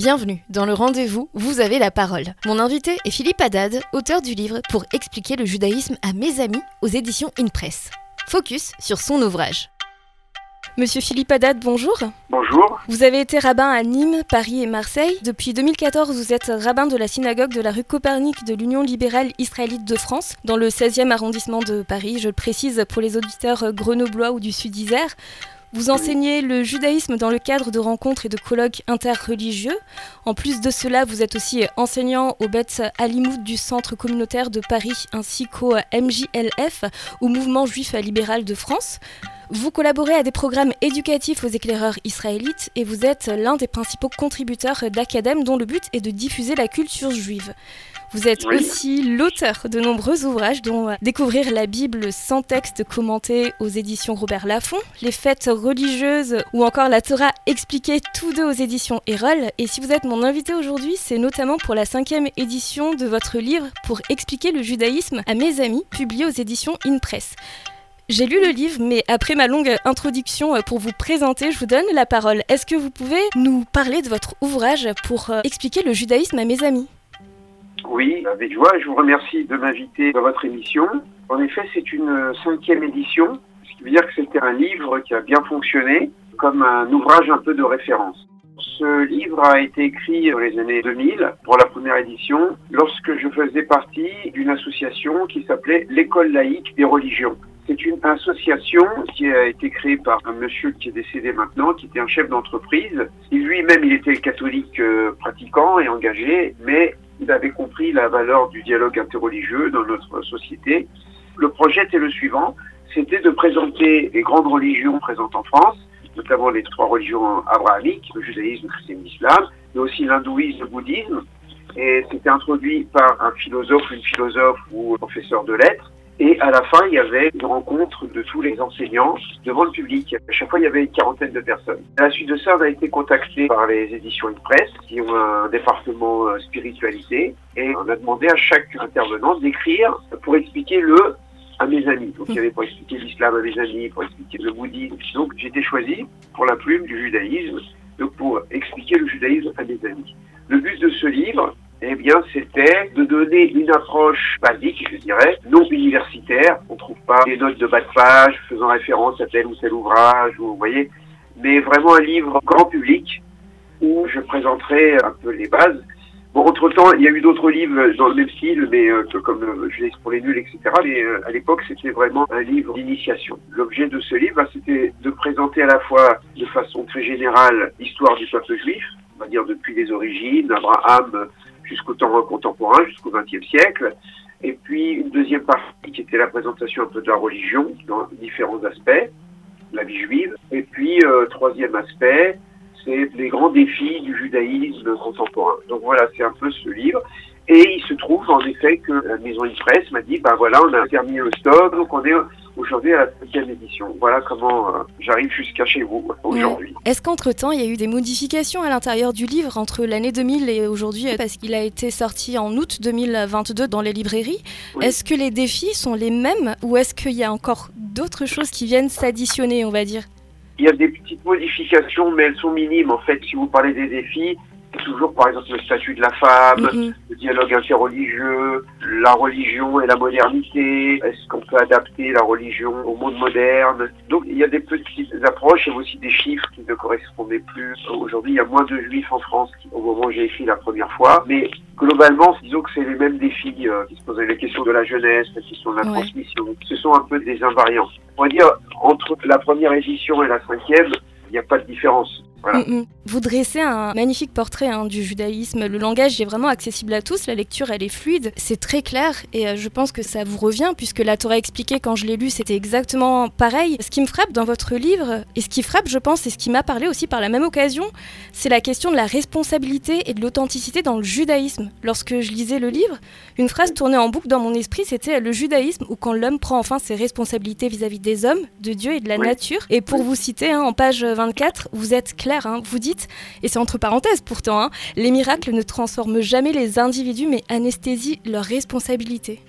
Bienvenue dans le rendez-vous Vous avez la parole. Mon invité est Philippe Haddad, auteur du livre Pour expliquer le judaïsme à mes amis aux éditions InPress. Focus sur son ouvrage. Monsieur Philippe Haddad, bonjour. Bonjour. Vous avez été rabbin à Nîmes, Paris et Marseille. Depuis 2014, vous êtes rabbin de la synagogue de la rue Copernic de l'Union libérale israélite de France, dans le 16e arrondissement de Paris. Je le précise pour les auditeurs grenoblois ou du Sud-Isère. Vous enseignez le judaïsme dans le cadre de rencontres et de colloques interreligieux. En plus de cela, vous êtes aussi enseignant au Bet Alimoud du Centre communautaire de Paris ainsi qu'au MJLF, au Mouvement juif libéral de France. Vous collaborez à des programmes éducatifs aux éclaireurs israélites et vous êtes l'un des principaux contributeurs d'Academ dont le but est de diffuser la culture juive. Vous êtes aussi l'auteur de nombreux ouvrages dont euh, Découvrir la Bible sans texte commenté aux éditions Robert Laffont, Les fêtes religieuses ou encore La Torah expliquée tous deux aux éditions Erol. Et si vous êtes mon invité aujourd'hui, c'est notamment pour la cinquième édition de votre livre Pour expliquer le judaïsme à mes amis, publié aux éditions InPress. J'ai lu le livre, mais après ma longue introduction euh, pour vous présenter, je vous donne la parole. Est-ce que vous pouvez nous parler de votre ouvrage pour euh, expliquer le judaïsme à mes amis? Oui, avec joie. Je vous remercie de m'inviter dans votre émission. En effet, c'est une cinquième édition, ce qui veut dire que c'était un livre qui a bien fonctionné comme un ouvrage un peu de référence. Ce livre a été écrit dans les années 2000 pour la première édition lorsque je faisais partie d'une association qui s'appelait l'École laïque des religions. C'est une association qui a été créée par un monsieur qui est décédé maintenant, qui était un chef d'entreprise. Lui-même, il était catholique euh, pratiquant et engagé, mais il avait compris la valeur du dialogue interreligieux dans notre société. Le projet était le suivant, c'était de présenter les grandes religions présentes en France, notamment les trois religions abrahamiques, le judaïsme, le christianisme, l'islam, mais aussi l'hindouisme, le bouddhisme. Et c'était introduit par un philosophe, une philosophe ou un professeur de lettres. Et à la fin, il y avait une rencontre de tous les enseignants devant le public. À chaque fois, il y avait une quarantaine de personnes. À la suite de ça, on a été contacté par les éditions Presse, qui ont un département euh, spiritualité, et on a demandé à chaque intervenant d'écrire pour expliquer le à mes amis. Donc il y avait pour expliquer l'islam à mes amis, pour expliquer le bouddhisme. Donc j'ai été choisi pour la plume du judaïsme, donc pour expliquer le judaïsme à mes amis. Le but de ce livre, eh bien, c'était de donner une approche basique, je dirais, non universitaire. On trouve pas des notes de bas de page faisant référence à tel ou tel ouvrage, ou, vous voyez, mais vraiment un livre grand public où je présenterai un peu les bases. Bon, entre-temps, il y a eu d'autres livres dans le même style, mais euh, comme euh, Je laisse pour les nuls, etc. Mais euh, à l'époque, c'était vraiment un livre d'initiation. L'objet de ce livre, bah, c'était de présenter à la fois de façon très générale l'histoire du peuple juif, on va dire depuis les origines, Abraham jusqu'au temps contemporain, jusqu'au XXe siècle. Et puis une deuxième partie qui était la présentation un peu de la religion dans différents aspects, la vie juive. Et puis euh, troisième aspect, c'est les grands défis du judaïsme contemporain. Donc voilà, c'est un peu ce livre. Et il se trouve en effet que la maison de presse m'a dit, ben voilà, on a terminé le stock, donc on est aujourd'hui à la cinquième édition. Voilà comment euh, j'arrive jusqu'à chez vous aujourd'hui. Est-ce qu'entre-temps, il y a eu des modifications à l'intérieur du livre entre l'année 2000 et aujourd'hui, parce qu'il a été sorti en août 2022 dans les librairies? Est-ce que les défis sont les mêmes ou est-ce qu'il y a encore d'autres choses qui viennent s'additionner, on va dire? Il y a des petites modifications, mais elles sont minimes. En fait, si vous parlez des défis, toujours par exemple le statut de la femme, mm-hmm. le dialogue interreligieux, la religion et la modernité, est-ce qu'on peut adapter la religion au monde moderne? Donc il y a des petites approches, il y a aussi des chiffres qui ne correspondaient plus. Aujourd'hui il y a moins de juifs en France au moment où j'ai écrit la première fois, mais globalement disons que c'est les mêmes défis euh, qui se posaient, les questions de la jeunesse, les questions de la transmission, ce sont un peu des invariants. On va dire entre la première édition et la cinquième, il n'y a pas de différence. Mm, mm. Vous dressez un magnifique portrait hein, du judaïsme. Le langage est vraiment accessible à tous, la lecture elle est fluide, c'est très clair et euh, je pense que ça vous revient puisque la Torah expliquée quand je l'ai lu c'était exactement pareil. Ce qui me frappe dans votre livre et ce qui frappe je pense et ce qui m'a parlé aussi par la même occasion, c'est la question de la responsabilité et de l'authenticité dans le judaïsme. Lorsque je lisais le livre, une phrase tournait en boucle dans mon esprit c'était le judaïsme où quand l'homme prend enfin ses responsabilités vis-à-vis des hommes, de Dieu et de la nature. Et pour vous citer hein, en page 24, vous êtes clair Hein. Vous dites, et c'est entre parenthèses pourtant, hein, les miracles ne transforment jamais les individus mais anesthésient leur responsabilité.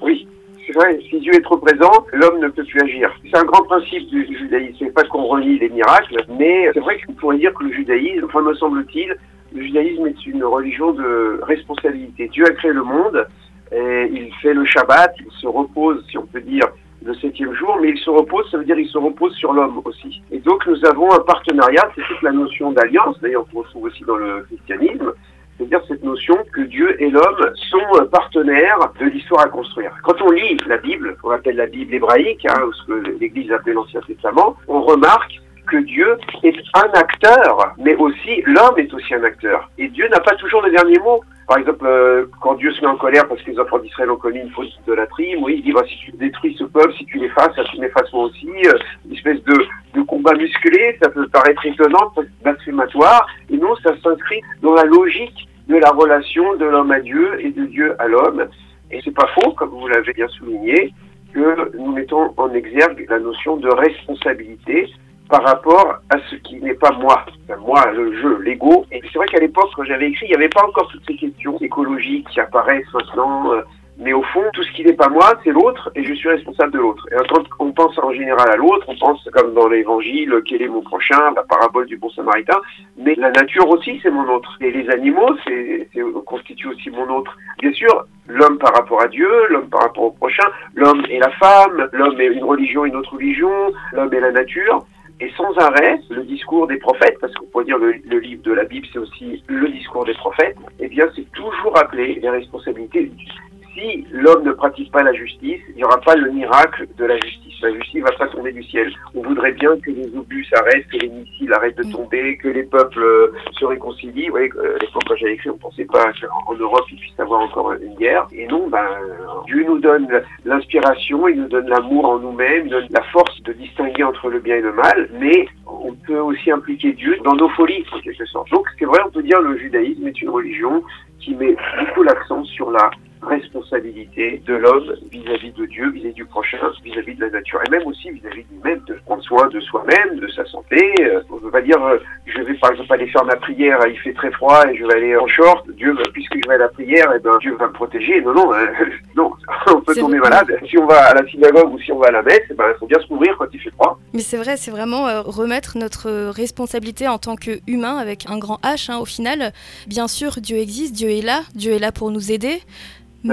Oui, c'est vrai, si Dieu est trop présent, l'homme ne peut plus agir. C'est un grand principe du judaïsme. C'est pas qu'on renie les miracles, mais c'est vrai qu'on pourrait dire que le judaïsme, enfin me semble-t-il, le judaïsme est une religion de responsabilité. Dieu a créé le monde, et il fait le Shabbat, il se repose, si on peut dire, le septième jour, mais il se repose, ça veut dire il se repose sur l'homme aussi. Et donc nous avons un partenariat, c'est toute la notion d'alliance, d'ailleurs on retrouve aussi dans le christianisme, c'est-à-dire cette notion que Dieu et l'homme sont partenaires de l'histoire à construire. Quand on lit la Bible, on appelle la Bible hébraïque, hein, ou ce que l'Église appelle l'Ancien Testament, on remarque que Dieu est un acteur, mais aussi l'homme est aussi un acteur. Et Dieu n'a pas toujours le dernier mot. Par exemple, euh, quand Dieu se met en colère parce que les enfants d'Israël ont commis une faute d'idolâtrie, oui, il dit bah, si tu détruis ce peuple, si tu l'effaces, tu m'effaces moi aussi. Euh, une espèce de, de combat musclé, ça peut paraître étonnant, blasphématoire, et non, ça s'inscrit dans la logique de la relation de l'homme à Dieu et de Dieu à l'homme. Et c'est pas faux, comme vous l'avez bien souligné, que nous mettons en exergue la notion de responsabilité par rapport à ce qui n'est pas moi. moi, le jeu, l'ego. Et c'est vrai qu'à l'époque, quand j'avais écrit, il n'y avait pas encore toutes ces questions écologiques qui apparaissent maintenant. Euh, mais au fond, tout ce qui n'est pas moi, c'est l'autre, et je suis responsable de l'autre. Et quand on pense en général à l'autre, on pense comme dans l'évangile, quel est mon prochain, la parabole du bon samaritain, mais la nature aussi, c'est mon autre. Et les animaux, c'est, constituent aussi mon autre. Bien sûr, l'homme par rapport à Dieu, l'homme par rapport au prochain, l'homme et la femme, l'homme et une religion, une autre religion, l'homme et la nature et sans arrêt le discours des prophètes, parce qu'on pourrait dire le, le livre de la Bible, c'est aussi le discours des prophètes, eh bien c'est toujours appelé les responsabilités si l'homme ne pratique pas la justice, il n'y aura pas le miracle de la justice. La justice va pas tomber du ciel. On voudrait bien que les obus s'arrêtent, que les missiles arrêtent de mm. tomber, que les peuples euh, se réconcilient. Vous voyez, euh, l'époque quand j'avais écrit, on pensait pas qu'en Europe il puisse avoir encore une guerre. Et non, ben, Dieu nous donne l'inspiration, il nous donne l'amour en nous-mêmes, il donne la force de distinguer entre le bien et le mal, mais on peut aussi impliquer Dieu dans nos folies, en quelque sorte. Donc, c'est vrai, on peut dire que le judaïsme est une religion qui met beaucoup l'accent sur la responsabilité de l'homme vis-à-vis de Dieu, vis-à-vis du prochain, vis-à-vis de la nature, et même aussi vis-à-vis de lui-même, de prendre soin de soi-même, de sa santé. Euh, on ne veut pas dire, euh, je vais par exemple aller faire ma prière, il fait très froid et je vais aller en short, Dieu, puisque je vais à la prière, et eh ben, Dieu va me protéger. Non, non, euh, non, on peut tomber malade. Si on va à la synagogue ou si on va à la messe, eh ben, il faut bien se couvrir quand il fait froid. Mais c'est vrai, c'est vraiment remettre notre responsabilité en tant qu'humain avec un grand H hein, au final. Bien sûr, Dieu existe, Dieu est là, Dieu est là pour nous aider.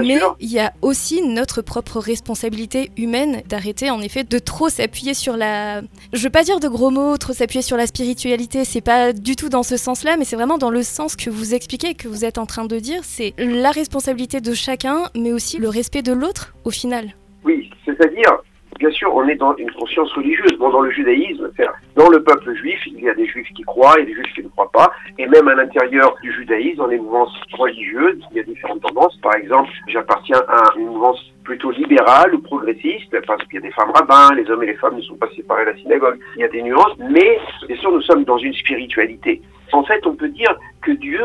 Mais il y a aussi notre propre responsabilité humaine d'arrêter en effet de trop s'appuyer sur la. Je veux pas dire de gros mots, trop s'appuyer sur la spiritualité. C'est pas du tout dans ce sens-là, mais c'est vraiment dans le sens que vous expliquez, que vous êtes en train de dire. C'est la responsabilité de chacun, mais aussi le respect de l'autre au final. Oui, c'est-à-dire bien sûr, on est dans une conscience religieuse. Bon, dans le judaïsme, dans le peuple juif, il y a des juifs qui croient et des juifs qui ne croient pas. Et même à l'intérieur du judaïsme, dans les mouvances religieuses, il y a différentes tendances. Par exemple, j'appartiens à une mouvance plutôt libérale ou progressiste, parce qu'il y a des femmes rabbins, les hommes et les femmes ne sont pas séparés à la synagogue. Il y a des nuances, mais bien sûr, nous sommes dans une spiritualité. En fait, on peut dire que Dieu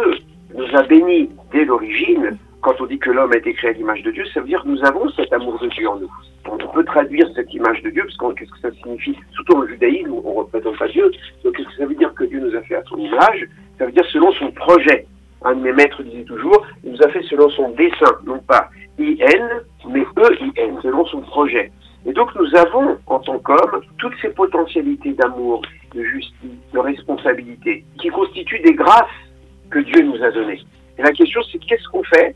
nous a bénis dès l'origine quand on dit que l'homme a été créé à l'image de Dieu, ça veut dire que nous avons cet amour de Dieu en nous. On peut traduire cette image de Dieu, parce qu'est-ce que ça signifie? Surtout en judaïsme, on ne représente pas Dieu. Donc qu'est-ce que ça veut dire que Dieu nous a fait à son image? Ça veut dire selon son projet. Un de mes maîtres disait toujours, il nous a fait selon son dessin, non pas I-N, mais E-I-N, selon son projet. Et donc nous avons, en tant qu'hommes, toutes ces potentialités d'amour, de justice, de responsabilité, qui constituent des grâces que Dieu nous a données. Et la question, c'est qu'est-ce qu'on fait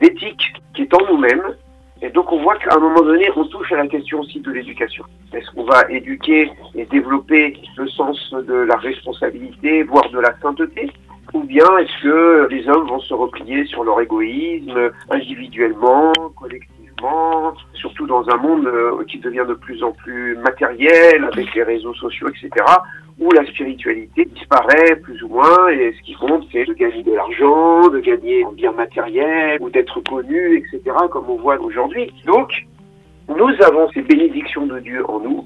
d'éthique qui est en nous-mêmes. Et donc on voit qu'à un moment donné, on touche à la question aussi de l'éducation. Est-ce qu'on va éduquer et développer le sens de la responsabilité, voire de la sainteté? Ou bien est-ce que les hommes vont se replier sur leur égoïsme individuellement, collectivement, surtout dans un monde euh, qui devient de plus en plus matériel avec les réseaux sociaux, etc où la spiritualité disparaît plus ou moins et ce qui compte c'est de gagner de l'argent, de gagner en bien matériel ou d'être connu, etc. comme on voit aujourd'hui. Donc, nous avons ces bénédictions de Dieu en nous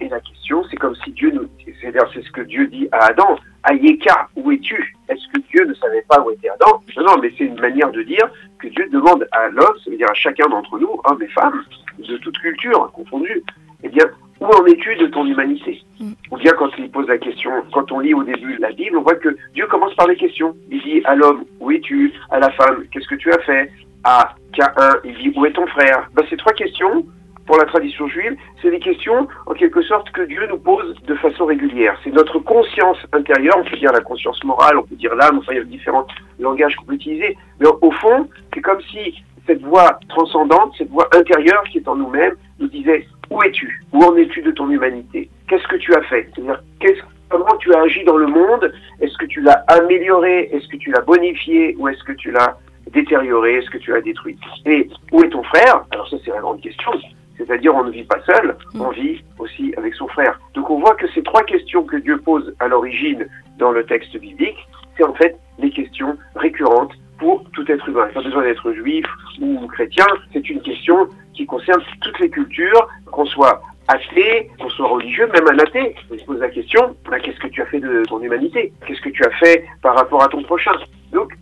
et la question c'est comme si Dieu nous... C'est ce que Dieu dit à Adam, Ayeka, où es-tu? Est-ce que Dieu ne savait pas où était Adam? Non, non, mais c'est une manière de dire que Dieu demande à l'homme, c'est-à-dire à chacun d'entre nous, hommes et femmes, de toute culture confondue, eh bien, où en es-tu de ton humanité. Mm. Ou bien quand il pose la question, quand on lit au début la Bible, on voit que Dieu commence par les questions. Il dit à l'homme, où es-tu? À la femme, qu'est-ce que tu as fait? À K1, il dit, où est ton frère? Ben, Ces trois questions, pour la tradition juive, c'est des questions en quelque sorte que Dieu nous pose de façon régulière. C'est notre conscience intérieure, on peut dire la conscience morale, on peut dire l'âme, enfin il y a différents langages qu'on peut utiliser, mais au fond, c'est comme si cette voix transcendante, cette voix intérieure qui est en nous-mêmes, nous disait où es-tu? Où en es-tu de ton humanité? Qu'est-ce que tu as fait? C'est-à-dire comment tu as agi dans le monde? Est-ce que tu l'as amélioré? Est-ce que tu l'as bonifié? Ou est-ce que tu l'as détérioré? Est-ce que tu l'as détruit? Et où est ton frère? Alors ça c'est la grande question. C'est-à-dire on ne vit pas seul, on mm. vit aussi avec son frère. Donc on voit que ces trois questions que Dieu pose à l'origine dans le texte biblique, c'est en fait les questions récurrentes pour tout être humain. Pas besoin d'être juif ou chrétien, c'est une question qui concerne toutes les cultures, qu'on soit athée, qu'on soit religieux, même un athée. On se pose la question, bah, qu'est-ce que tu as fait de ton humanité? Qu'est-ce que tu as fait par rapport à ton prochain? Donc,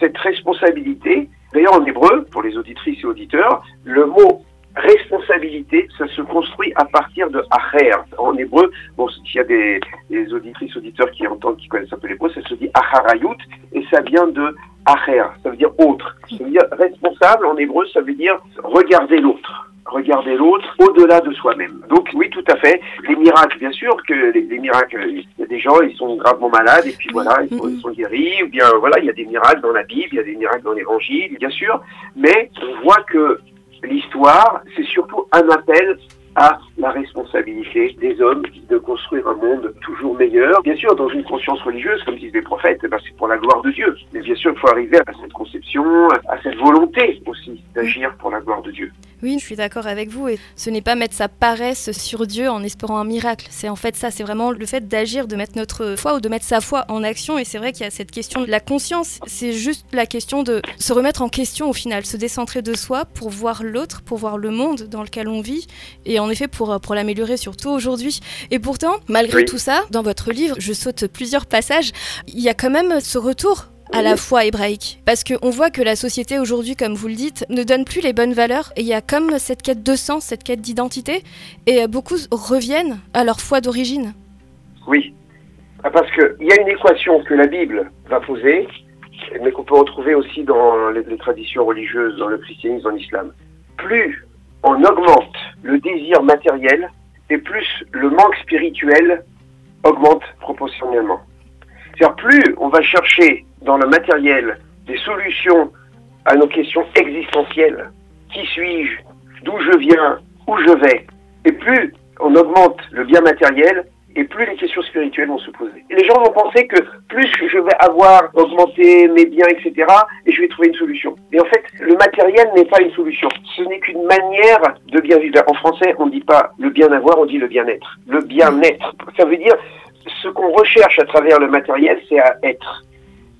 cette responsabilité, d'ailleurs en hébreu, pour les auditrices et auditeurs, le mot responsabilité, ça se construit à partir de acher. En hébreu, bon, s'il y a des, des, auditrices, auditeurs qui entendent, qui connaissent un peu l'hébreu, ça se dit acharayut, et ça vient de acher, ça veut dire autre. Ça veut dire responsable, en hébreu, ça veut dire regarder l'autre regarder l'autre au-delà de soi-même. Donc oui, tout à fait. Les miracles, bien sûr que les, miracles, il y a des gens, ils sont gravement malades et puis voilà, ils sont, ils sont, guéris. Ou bien voilà, il y a des miracles dans la Bible, il y a des miracles dans l'Évangile, bien sûr. Mais on voit que l'histoire, c'est surtout un appel à la responsabilité des hommes de construire un monde toujours meilleur. Bien sûr, dans une conscience religieuse, comme disent les prophètes, eh ben, c'est pour la gloire de Dieu. Mais bien sûr, il faut arriver à cette conception, à cette volonté aussi d'agir pour la gloire de Dieu. Oui, je suis d'accord avec vous. Et ce n'est pas mettre sa paresse sur Dieu en espérant un miracle. C'est en fait ça. C'est vraiment le fait d'agir, de mettre notre foi ou de mettre sa foi en action. Et c'est vrai qu'il y a cette question de la conscience. C'est juste la question de se remettre en question au final, se décentrer de soi pour voir l'autre, pour voir le monde dans lequel on vit. Et en effet, pour, pour l'améliorer surtout aujourd'hui. Et pourtant, malgré tout ça, dans votre livre, je saute plusieurs passages, il y a quand même ce retour à la foi hébraïque. Parce qu'on voit que la société aujourd'hui, comme vous le dites, ne donne plus les bonnes valeurs. Et il y a comme cette quête de sens, cette quête d'identité. Et beaucoup reviennent à leur foi d'origine. Oui. Ah, parce qu'il y a une équation que la Bible va poser, mais qu'on peut retrouver aussi dans les, les traditions religieuses, dans le christianisme, dans l'islam. Plus on augmente le désir matériel, et plus le manque spirituel augmente proportionnellement. C'est-à-dire plus on va chercher dans le matériel des solutions à nos questions existentielles, qui suis-je, d'où je viens, où je vais, et plus on augmente le bien matériel, et plus les questions spirituelles vont se poser. Les gens vont penser que plus je vais avoir augmenté mes biens, etc., et je vais trouver une solution. Et en fait, le matériel n'est pas une solution. Ce n'est qu'une manière de bien vivre. En français, on ne dit pas le bien avoir, on dit le bien-être. Le bien-être. Ça veut dire ce qu'on recherche à travers le matériel, c'est à être.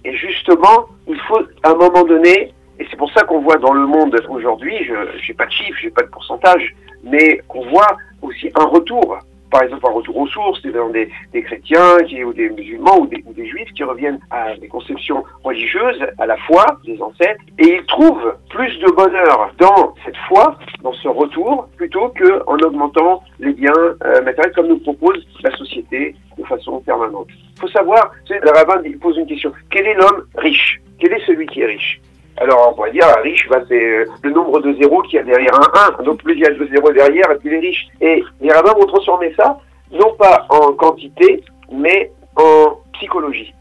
Et justement, il faut à un moment donné, et c'est pour ça qu'on voit dans le monde aujourd'hui, je n'ai pas de chiffres, j'ai pas de pourcentage, mais qu'on voit aussi un retour par exemple un retour aux sources, des, des chrétiens qui, ou des musulmans ou des, des, juifs qui reviennent à des conceptions religieuses, à la foi des ancêtres, et ils trouvent plus de bonheur dans cette foi, dans ce retour, plutôt qu'en augmentant les biens euh, matériels comme nous propose la société de façon permanente. Il faut savoir, le rabbin pose une question, quel est l'homme riche? Quel est celui qui est riche? Alors, on pourrait dire, riche, bah, c'est euh, le nombre de zéros qu'il y a derrière un 1. Donc, plus il y a de zéros derrière, plus il est riche. Et les rabbins vont transformer ça, non pas en quantité, mais en psychologie.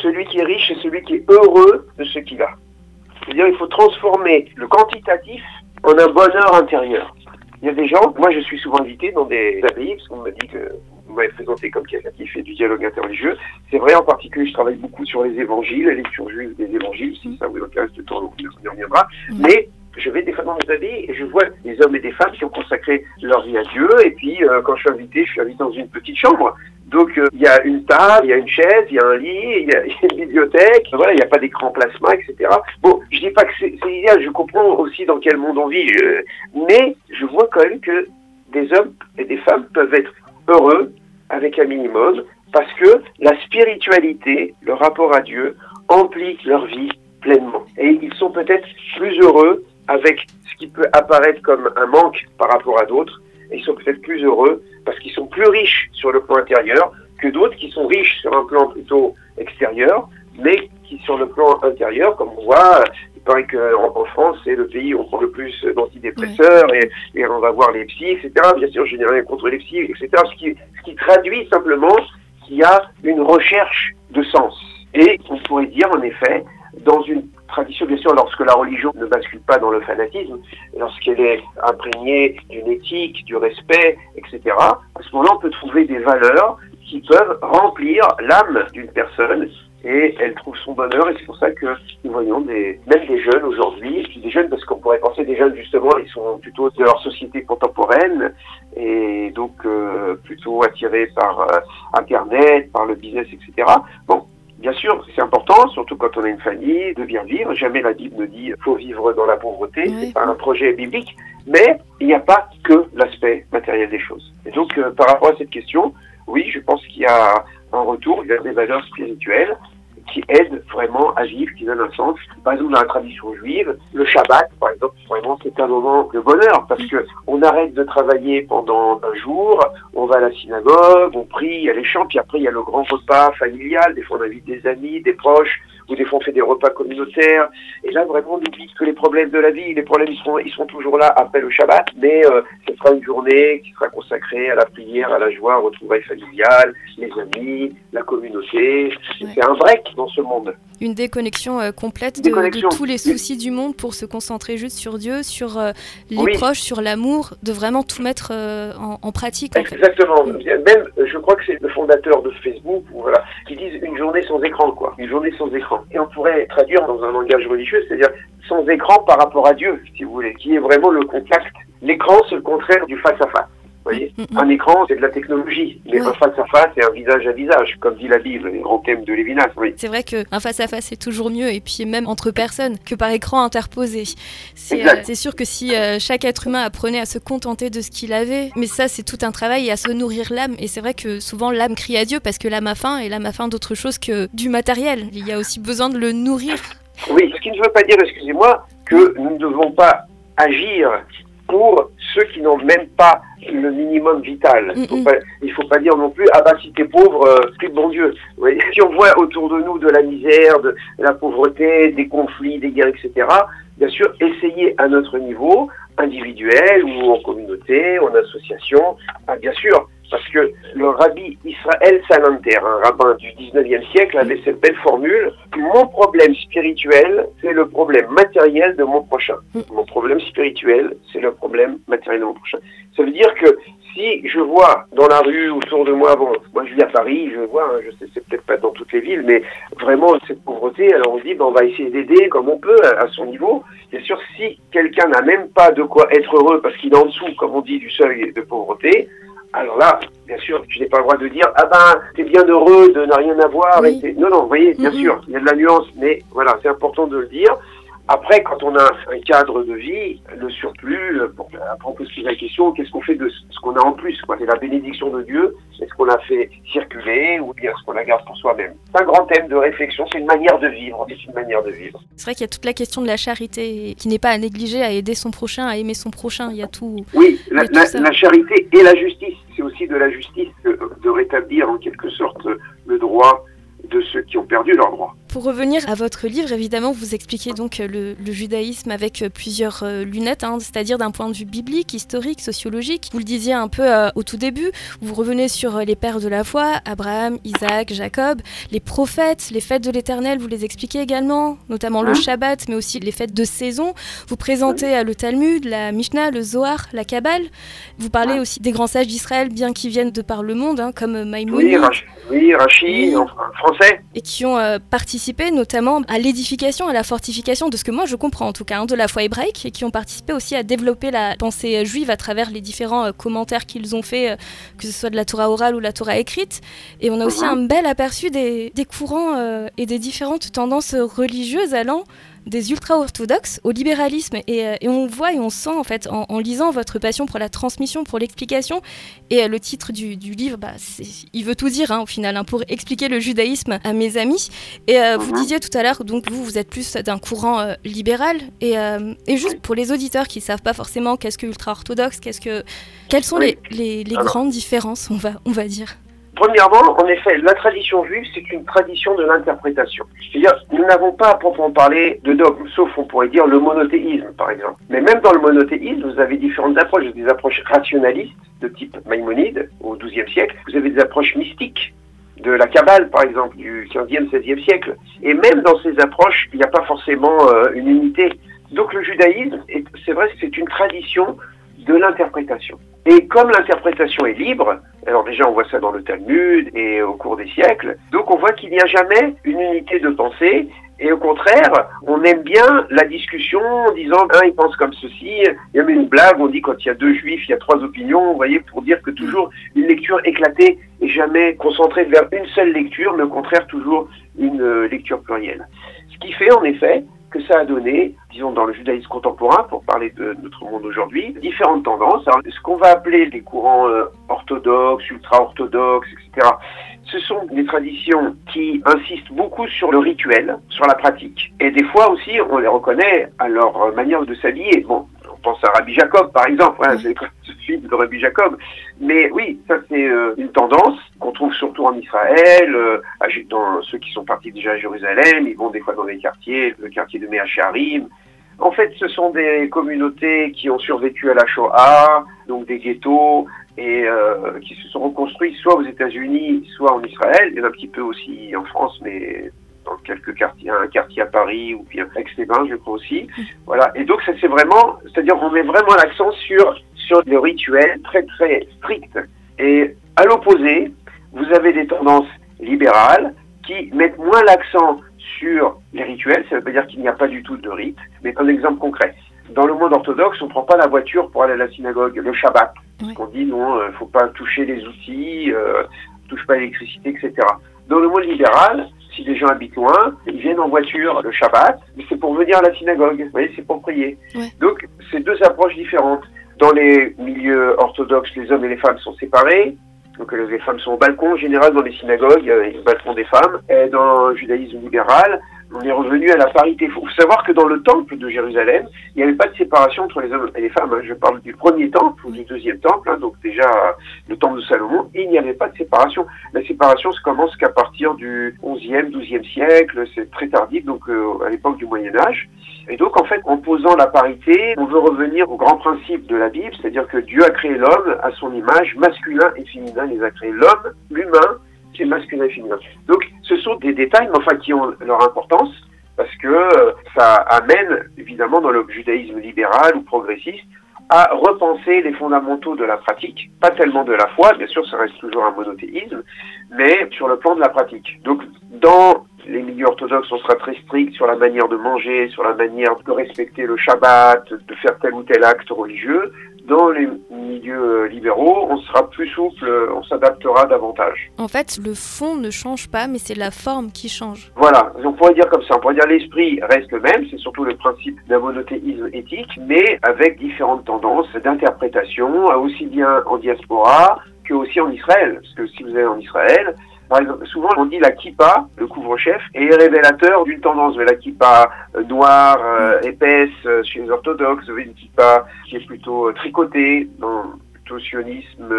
Celui qui est riche, c'est celui qui est heureux de ce qu'il a. C'est-à-dire, il faut transformer le quantitatif en un bonheur intérieur. Il y a des gens, moi je suis souvent invité dans des abbayes, parce qu'on me dit que vous m'avez présenté comme quelqu'un qui fait du dialogue interreligieux. C'est vrai, en particulier, je travaille beaucoup sur les évangiles, la lecture juive des évangiles, si ça vous intéresse de temps, on y reviendra. Mais je vais des fois dans les abbayes et je vois des hommes et des femmes qui ont consacré leur vie à Dieu. Et puis, euh, quand je suis invité, je suis invité dans une petite chambre. Donc, euh, il y a une table, il y a une chaise, il y a un lit, il y, a une bibliothèque. Voilà, il n'y a pas d'écran plasma, etc. Bon, je dis pas que c'est idéal. Je comprends aussi dans quel monde on vit. mais je vois quand même que des hommes et des femmes peuvent être heureux avec un minimum, parce que la spiritualité, le rapport à Dieu, implique leur vie pleinement. Et ils sont peut-être plus heureux avec ce qui peut apparaître comme un manque par rapport à d'autres, et ils sont peut-être plus heureux parce qu'ils sont plus riches sur le plan intérieur que d'autres qui sont riches sur un plan plutôt extérieur, mais qui sur le plan intérieur, comme on voit, il paraît qu'en en France, c'est le pays où on prend le plus d'antidépresseurs et, et, on va voir les psys, etc. Bien sûr, je n'ai rien contre les psys, etc. Ce qui, ce qui traduit simplement qu'il y a une recherche de sens. Et on pourrait dire, en effet, dans une tradition, bien sûr, lorsque la religion ne bascule pas dans le fanatisme, lorsqu'elle est imprégnée d'une éthique, du respect, etc., à ce moment-là, on peut trouver des valeurs qui peuvent remplir l'âme d'une personne et elle trouve son bonheur et c'est pour ça que nous voyons des, même des jeunes aujourd'hui, des jeunes parce qu'on pourrait penser des jeunes justement, ils sont plutôt de leur société contemporaine et donc euh, plutôt attirés par euh, Internet, par le business, etc. Bon, Bien sûr, c'est important, surtout quand on a une famille, de bien vivre. Jamais la Bible ne dit faut vivre dans la pauvreté. C'est pas un projet biblique. Mais il n'y a pas que l'aspect matériel des choses. Et donc, euh, par rapport à cette question, oui, je pense qu'il y a un retour vers des valeurs spirituelles qui aident vraiment à vivre, qui donnent un sens. Par exemple, dans la tradition juive, le Shabbat, par exemple, vraiment, c'est un moment de bonheur parce que on arrête de travailler pendant un jour, on va à la synagogue, on prie, il y a les chants, puis après il y a le grand repas familial, des fois on invite des amis, des proches, ou des fois on fait des repas communautaires. Et là, vraiment, on oublie que les problèmes de la vie, les problèmes, ils seront, ils sont toujours là après le Shabbat, mais euh, ce sera une journée qui sera consacrée à la prière, à la joie, au retrouvailles familiales, les amis, la communauté. C'est un break dans ce monde. Une déconnexion euh, complète de, tous les soucis du monde pour se concentrer juste sur Dieu, sur euh, les proches, sur l'amour, de vraiment tout mettre en, pratique. Exactement. Même, je crois que c'est le fondateur de Facebook, voilà, qui disent une journée sans écran, quoi. Une journée sans écran. Et on pourrait traduire dans un langage religieux, c'est-à-dire sans écran par rapport à Dieu, si vous voulez, qui est vraiment le contact. L'écran, c'est le contraire du face-à-face. Vous voyez mm, mm, mm. Un écran, c'est de la technologie, mais un face-à-face, c'est un visage à visage, comme dit la Bible, les grands thèmes de Lévinas. Oui. C'est vrai qu'un face-à-face, c'est toujours mieux, et puis même entre personnes, que par écran interposé. C'est euh, sûr que si euh, chaque être humain apprenait à se contenter de ce qu'il avait, mais ça, c'est tout un travail, et à se nourrir l'âme. Et c'est vrai que souvent, l'âme crie à Dieu, parce que l'âme a faim, et l'âme a faim d'autre chose que du matériel. Il y a aussi besoin de le nourrir. Oui, ce qui ne veut pas dire, excusez-moi, que nous ne devons pas agir pour ceux qui n'ont même pas le minimum vital. Il ne faut pas dire non plus, ah bah si t'es pauvre, euh, de bon Dieu. Si on voit autour de nous de la misère, de la pauvreté, des conflits, des guerres, etc., bien sûr, essayer à notre niveau, individuel ou en communauté, en association, ah, bien sûr, parce que le rabbi Israël Salanter, un rabbin du 19e siècle, avait cette belle formule Mon problème spirituel, c'est le problème matériel de mon prochain. Mon problème spirituel, c'est le problème matériel de mon prochain. Ça veut dire que si je vois dans la rue autour de moi, bon, moi je vis à Paris, je vois, hein, je sais, c'est peut-être pas dans toutes les villes, mais vraiment cette pauvreté, alors on dit, ben, on va essayer d'aider comme on peut à, son niveau. Bien sûr, si quelqu'un n'a même pas de quoi être heureux parce qu'il est en dessous, comme on dit, du seuil de pauvreté, alors là, bien sûr, tu n'es pas le droit de dire ah ben t'es bien heureux de ne rien avoir. Non non, vous voyez, bien sûr, il y a de la nuance, mais voilà, c'est important de le dire. Après, quand on a un cadre de vie, le surplus, euh, bon, après on peut se poser la question, qu'est-ce qu'on fait de ce qu'on a en plus C'est la bénédiction de Dieu Est-ce qu'on la fait circuler ou bien est-ce qu'on la garde pour soi-même C'est un grand thème de réflexion, c'est une manière de vivre, c'est une manière de vivre. C'est vrai qu'il y a toute la question de la charité qui n'est pas à négliger, à aider son prochain, à aimer son prochain, il y a tout. Oui, la, la charité et la justice, c'est aussi de la justice de rétablir en quelque sorte le droit de ceux qui ont perdu leurs droits. Pour revenir à votre livre, évidemment, vous expliquez donc le, judaïsme avec plusieurs euh, lunettes, hein, c'est-à-dire d'un point de vue biblique, historique, sociologique. Vous le disiez un peu euh, au tout début, vous revenez sur euh, les pères de la foi, Abraham, Isaac, Jacob, les prophètes, les fêtes de l'Éternel, vous les expliquez également, notamment le hein Shabbat, mais aussi les fêtes de saison. Vous présentez le Talmud, la Mishnah, le Zohar, la Kabbale. Vous parlez aussi des grands sages d'Israël, bien qu'ils viennent de par le monde, hein, comme Maïmonide. Oui, Rachid, en français. Et qui ont participé notamment à l'édification, à la fortification de ce que moi je comprends en tout cas, hein, de la foi hébraïque, et qui ont participé aussi à développer la pensée juive à travers les différents euh, commentaires qu'ils ont fait, euh, que ce soit de la Torah orale ou la Torah écrite. Et on a aussi mhm. un bel aperçu des, courants euh, et des différentes tendances religieuses allant des ultra-orthodoxes au libéralisme. Et, euh, on voit et on sent, en fait, en, lisant votre passion pour la transmission, pour l'explication, et euh, le titre du, livre, bah, il veut tout dire, hein, au final, hein, pour expliquer le judaïsme à mes amis. Et vous mhm. disiez tout à l'heure, donc vous, vous êtes plus d'un courant libéral. Et, et, juste pour les auditeurs qui ne savent pas forcément qu'est-ce que ultra-orthodoxe, qu'est-ce que... quelles sont les, les, grandes différences, on va, on va dire? Premièrement, en effet, la tradition juive, c'est une tradition de l'interprétation. C'est-à-dire, nous n'avons pas à proprement parler de dogme, sauf, on pourrait dire, le monothéisme, par exemple. Mais même dans le monothéisme, vous avez différentes approches. Vous avez des approches rationalistes, de type Maïmonide, au XIIe siècle. Vous avez des approches mystiques, de la Kabbale, par exemple, du XVe, XVIe siècle. Et même dans ces approches, il n'y a pas forcément euh, une unité. Donc le judaïsme, c'est vrai, c'est une tradition de l'interprétation. Et comme l'interprétation est libre, alors déjà on voit ça dans le Talmud et au cours des siècles, donc on voit qu'il n'y a jamais une unité de pensée, et au contraire, on aime bien la discussion en disant un il pense comme ceci, il y a même une blague, on dit quand il y a deux juifs, il y a trois opinions, vous voyez, pour dire que toujours une lecture éclatée et jamais concentrée vers une seule lecture, mais au contraire toujours une euh, lecture plurielle. Ce qui fait en effet que ça a donné, disons dans le judaïsme contemporain, pour parler de notre monde aujourd'hui, différentes tendances. Alors, ce qu'on va appeler les courants euh, orthodoxes, ultra-orthodoxes, etc., ce sont des traditions qui insistent beaucoup sur le rituel, sur la pratique. Et des fois aussi, on les reconnaît à leur manière de s'habiller. Bon, pense à Rabbi Jacob, par exemple, hein, c'est ce film de Rabbi Jacob. Mais oui, ça c'est euh, une tendance qu'on trouve surtout en Israël, euh, dans ceux qui sont partis déjà à Jérusalem, ils vont des fois dans des quartiers, le quartier de Meacharim. En fait, ce sont des communautés qui ont survécu à la Shoah, donc des ghettos, et euh, qui se sont reconstruits soit aux États-Unis, soit en Israël, et un petit peu aussi en France, mais dans quelques quartiers, un quartier à Paris ou bien Aix-les-Bains, je crois aussi. Voilà. Et donc ça c'est vraiment, c'est-à-dire on met vraiment l'accent sur sur le rituel très très strict. Et à l'opposé, vous avez des tendances libérales qui mettent moins l'accent sur les rituels. Ça veut pas dire qu'il n'y a pas du tout de rite. Mais un exemple concret. Dans le monde orthodoxe, on ne prend pas la voiture pour aller à la synagogue le Shabbat. Oui. On dit non, il euh, ne faut pas toucher les outils, euh, touche pas l'électricité, etc. Dans le monde libéral, si les gens habitent loin, ils viennent en voiture le Shabbat, mais c'est pour venir à la synagogue, vous voyez, c'est pour prier. Donc, c'est deux approches différentes. Dans les milieux orthodoxes, les hommes et les femmes sont séparés. Donc les femmes sont au balcon, en général dans les synagogues, il y a le balcon des femmes. Et dans le judaïsme libéral, on est revenu à la parité. Il faut savoir que dans le temple de Jérusalem, il n'y avait pas de séparation entre les hommes et les femmes. Hein. Je parle du premier temple ou du deuxième temple, hein, donc déjà le temple de Salomon, il n'y avait pas de séparation. La séparation se commence qu'à partir du 11e, 12e siècle, c'est très tardif, donc euh, à l'époque du Moyen Âge. Et donc en fait, en posant la parité, on veut revenir au grand principe de la Bible, c'est-à-dire que Dieu a créé l'homme à son image, masculin et féminin, il les a créés. L'homme, l'humain, c'est masculin et féminin. Donc, ce sont des détails, mais enfin, qui ont leur importance, parce que euh, ça amène, évidemment, dans le judaïsme libéral ou progressiste, à repenser les fondamentaux de la pratique, pas tellement de la foi, bien sûr, ça reste toujours un monothéisme, mais sur le plan de la pratique. Donc, dans les milieux orthodoxes, on sera très strict sur la manière de manger, sur la manière de respecter le Shabbat, de faire tel ou tel acte religieux. Dans les milieux libéraux, on sera plus souple, on s'adaptera davantage. En fait, le fond ne change pas, mais c'est la forme qui change. Voilà, on pourrait dire comme ça. On pourrait dire l'esprit reste le même, c'est surtout le principe d'un monothéisme éthique, mais avec différentes tendances d'interprétation, aussi bien en diaspora que aussi en Israël. Parce que si vous allez en Israël, par exemple, souvent on dit la kippa, le couvre-chef, est révélateur d'une tendance. Mais la kippa euh, noire, euh, épaisse, euh, chez les orthodoxes, une kippa qui est plutôt tricotée, dans le sionisme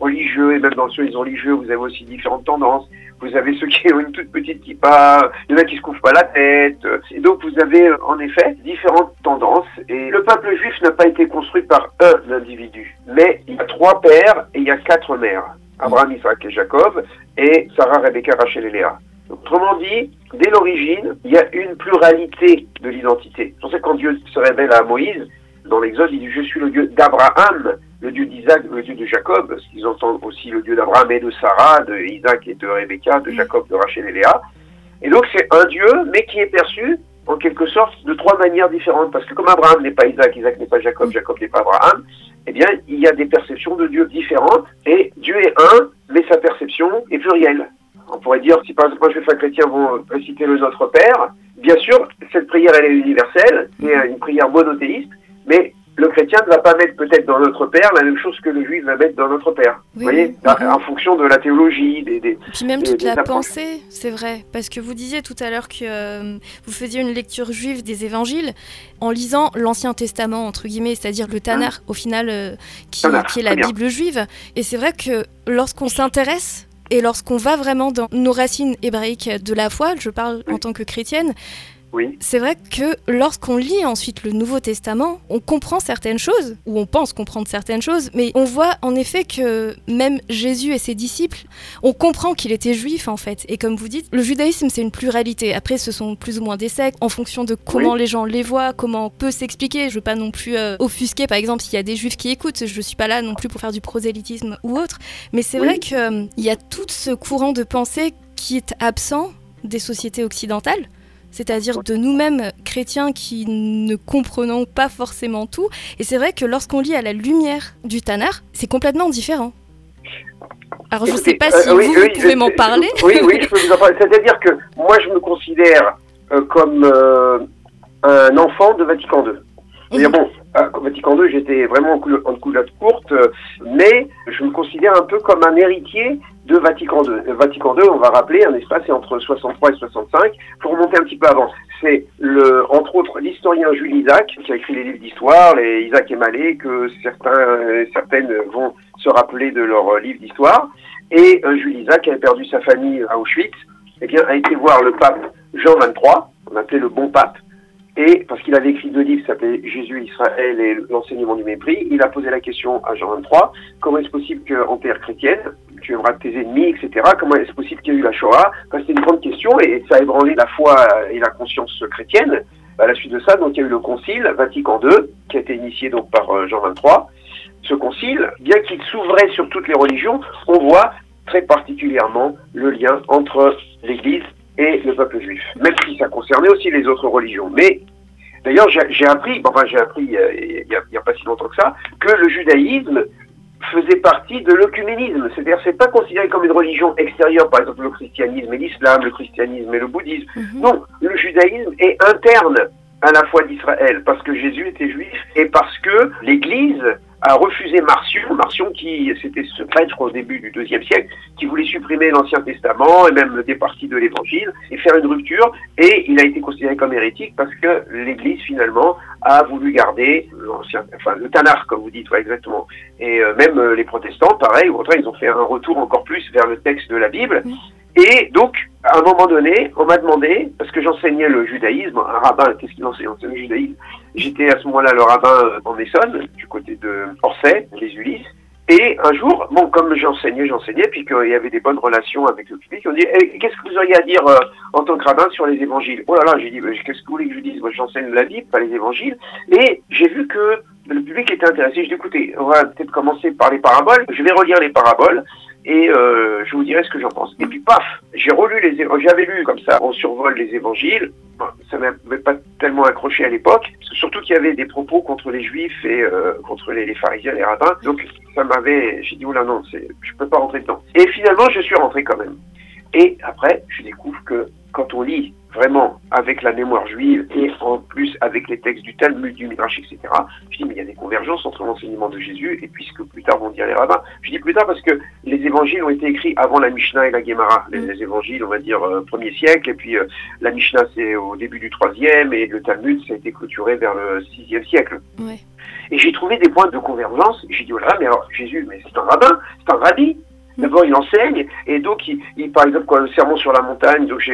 religieux, et même dans le sionisme religieux, vous avez aussi différentes tendances. Vous avez ceux qui ont une toute petite kippa, il y en a qui se couvrent pas la tête. Et donc vous avez en effet différentes tendances. Et le peuple juif n'a pas été construit par un individu, mais il y a trois pères et il y a quatre mères. Abraham, Isaac et Jacob, et Sarah, Rebecca, Rachel et Léa. Autrement dit, dès l'origine, il y a une pluralité de l'identité. C'est pour ça que quand Dieu se révèle à Moïse, dans l'Exode, il dit Je suis le Dieu d'Abraham, le Dieu d'Isaac, le Dieu de Jacob, parce qu'ils entendent aussi le Dieu d'Abraham et de Sarah, de Isaac et de Rebecca, de Jacob, de Rachel et Léa. Et donc c'est un Dieu, mais qui est perçu en quelque sorte de trois manières différentes. Parce que comme Abraham n'est pas Isaac, Isaac n'est pas Jacob, Jacob n'est pas Abraham, eh bien, il y a des perceptions de Dieu différentes, et Dieu est un, mais sa perception est plurielle. On pourrait dire, si par exemple un juif chrétien vont réciter le Notre Père, bien sûr, cette prière, elle est universelle, c'est une prière monothéiste, mais le chrétien ne va pas mettre peut-être dans notre Père la même chose que le juif va mettre dans notre Père. vous voyez En fonction de la théologie, des. des puis même toute la pensée, c'est vrai. Parce que vous disiez tout à l'heure que euh, vous faisiez une lecture juive des évangiles en lisant l'Ancien Testament, entre guillemets, c'est-à-dire le Tanar, au final, euh, qui, qui, est la Bible juive. Et c'est vrai que lorsqu'on s'intéresse et lorsqu'on va vraiment dans nos racines hébraïques de la foi, je parle en tant que chrétienne, c'est vrai que lorsqu'on lit ensuite le Nouveau Testament, on comprend certaines choses, ou on pense comprendre certaines choses, mais on voit en effet que même Jésus et ses disciples, on comprend qu'il était juif en fait. Et comme vous dites, le judaïsme c'est une pluralité. Après, ce sont plus ou moins des sectes en fonction de comment les gens les voient, comment on peut s'expliquer. Je veux pas non plus euh, offusquer, par exemple, s'il y a des juifs qui écoutent, je suis pas là non plus pour faire du prosélytisme ou autre. Mais c'est vrai qu'il euh, y a tout ce courant de pensée qui est absent des sociétés occidentales c'est-à-dire de nous-mêmes chrétiens qui ne comprenons pas forcément tout. Et c'est vrai que lorsqu'on lit à la lumière du Tanar, c'est complètement différent. Alors je ne sais pas si euh, vous, pouvez m'en parler. Oui, oui, je peux vous en parler. C'est-à-dire que moi, je me considère euh, comme euh, un enfant de Vatican II. cest bon, à Vatican II, j'étais vraiment en, coulotte courte, mais je me considère un peu comme un héritier de Vatican II. Vatican II, on va rappeler, un espace est entre 63 et 65. Pour remonter un petit peu avant, c'est entre autres, l'historien Jules Isaac qui a écrit les livres d'histoire, les Isaac et Mallet, que certains, certaines vont se rappeler de leur livre d'histoire. Et euh, Jules Isaac, qui avait perdu sa famille à Auschwitz, eh a été voir le pape Jean XXIII, on appelait le bon pape, et parce qu'il avait écrit deux livres qui s'appelaient Jésus, Israël et l'enseignement du mépris, il a posé la question à Jean XXIII, comment est-ce possible qu'en terre chrétienne, tu aimeras tes ennemis, etc. Comment est-ce possible qu'il y ait eu la Shoah? C'était une grande question et ça a ébranlé la foi et la conscience chrétienne. À la suite de ça, donc il y a eu le concile Vatican II, qui a été initié donc par euh, Jean XXIII. Ce concile, bien qu'il s'ouvrait sur toutes les religions, on voit très particulièrement le lien entre l'Église et le peuple juif, même si ça concernait aussi les autres religions. Mais d'ailleurs, j'ai appris, enfin j'ai appris euh, il n'y a, a, pas si longtemps que ça, que le judaïsme faisait partie de l'œcuménisme. C'est-à-dire, c'est pas considéré comme une religion extérieure, par exemple le christianisme et l'islam, le christianisme et le bouddhisme. Mhm. Non, le judaïsme est interne à la foi d'Israël, parce que Jésus était juif et parce que l'Église a refusé Marcion, Marcion qui c'était ce prêtre au début du deuxième siècle, qui voulait supprimer l'Ancien Testament et même des parties de l'Évangile et faire une rupture. Et il a été considéré comme hérétique parce que l'Église finalement a voulu garder l'ancien, enfin le Tanakh comme vous dites, ouais, exactement. Et euh, même euh, les protestants, pareil, au contraire, ils ont fait un retour encore plus vers le texte de la Bible. Et donc, à un moment donné, on m'a demandé, parce que j'enseignais le judaïsme, un rabbin, qu'est-ce qu'il enseigne? Le judaïsme J'étais à ce moment-là le rabbin euh, en Essonne, du côté de Orsay, les Ulysses. Et un jour, bon, comme j'enseignais, j'enseignais, puis qu'il y avait des bonnes relations avec le public, on dit eh, Qu'est-ce que vous auriez à dire euh, en tant que rabbin sur les évangiles? Oh là là, j'ai dit Qu'est-ce que vous voulez que je dise? Moi, j'enseigne la Bible, pas les évangiles. Et j'ai vu que le public était intéressé. J'ai dit Écoutez, on va peut-être commencer par les paraboles. Je vais relire les paraboles et euh, je vous dirai ce que j'en pense. Et puis paf, j'ai relu les j'avais lu comme ça, on survole les évangiles. ça m'avait pas tellement accroché à l'époque, surtout qu'il y avait des propos contre les juifs et euh, contre les, les, pharisiens, les rabbins. Donc ça m'avait, j'ai dit oula non, je peux pas rentrer dedans. Et finalement, je suis rentré quand même. Et après, je découvre que quand on lit vraiment avec la mémoire juive et en plus avec les textes du Talmud, du Midrash, etc., je dis, mais il y a des convergences entre l'enseignement de Jésus et puis ce que plus tard vont dire les rabbins. Je dis plus tard parce que les évangiles ont été écrits avant la Mishnah et la Gemara. Les, mm. évangiles, on va dire, euh, premier siècle, et puis euh, la Mishnah, c'est au début du troisième, et le Talmud, ça a été clôturé vers le sixième siècle. Et j'ai trouvé des points de convergence. J'ai dit, oh là, mais alors, Jésus, mais c'est un rabbin, c'est un rabbi. D'abord, il enseigne, et donc, il, par exemple, quoi, le sermon sur la montagne, donc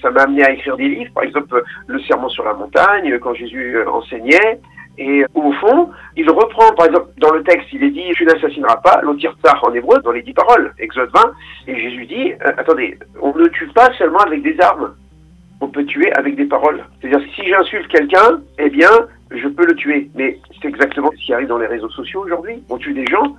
ça m'a amené à écrire des livres, par exemple, le sermon sur la montagne, quand Jésus euh, enseignait, et au fond, il reprend, par exemple, dans le texte, il est dit, tu n'assassineras pas, l'otirtsar en hébreu, dans les dix paroles, Exode 20, et Jésus dit, euh, attendez, on ne tue pas seulement avec des armes, on peut tuer avec des paroles. C'est-à-dire, si j'insulte quelqu'un, eh bien, je peux le tuer. Mais c'est exactement ce qui arrive dans les réseaux sociaux aujourd'hui. On tue des gens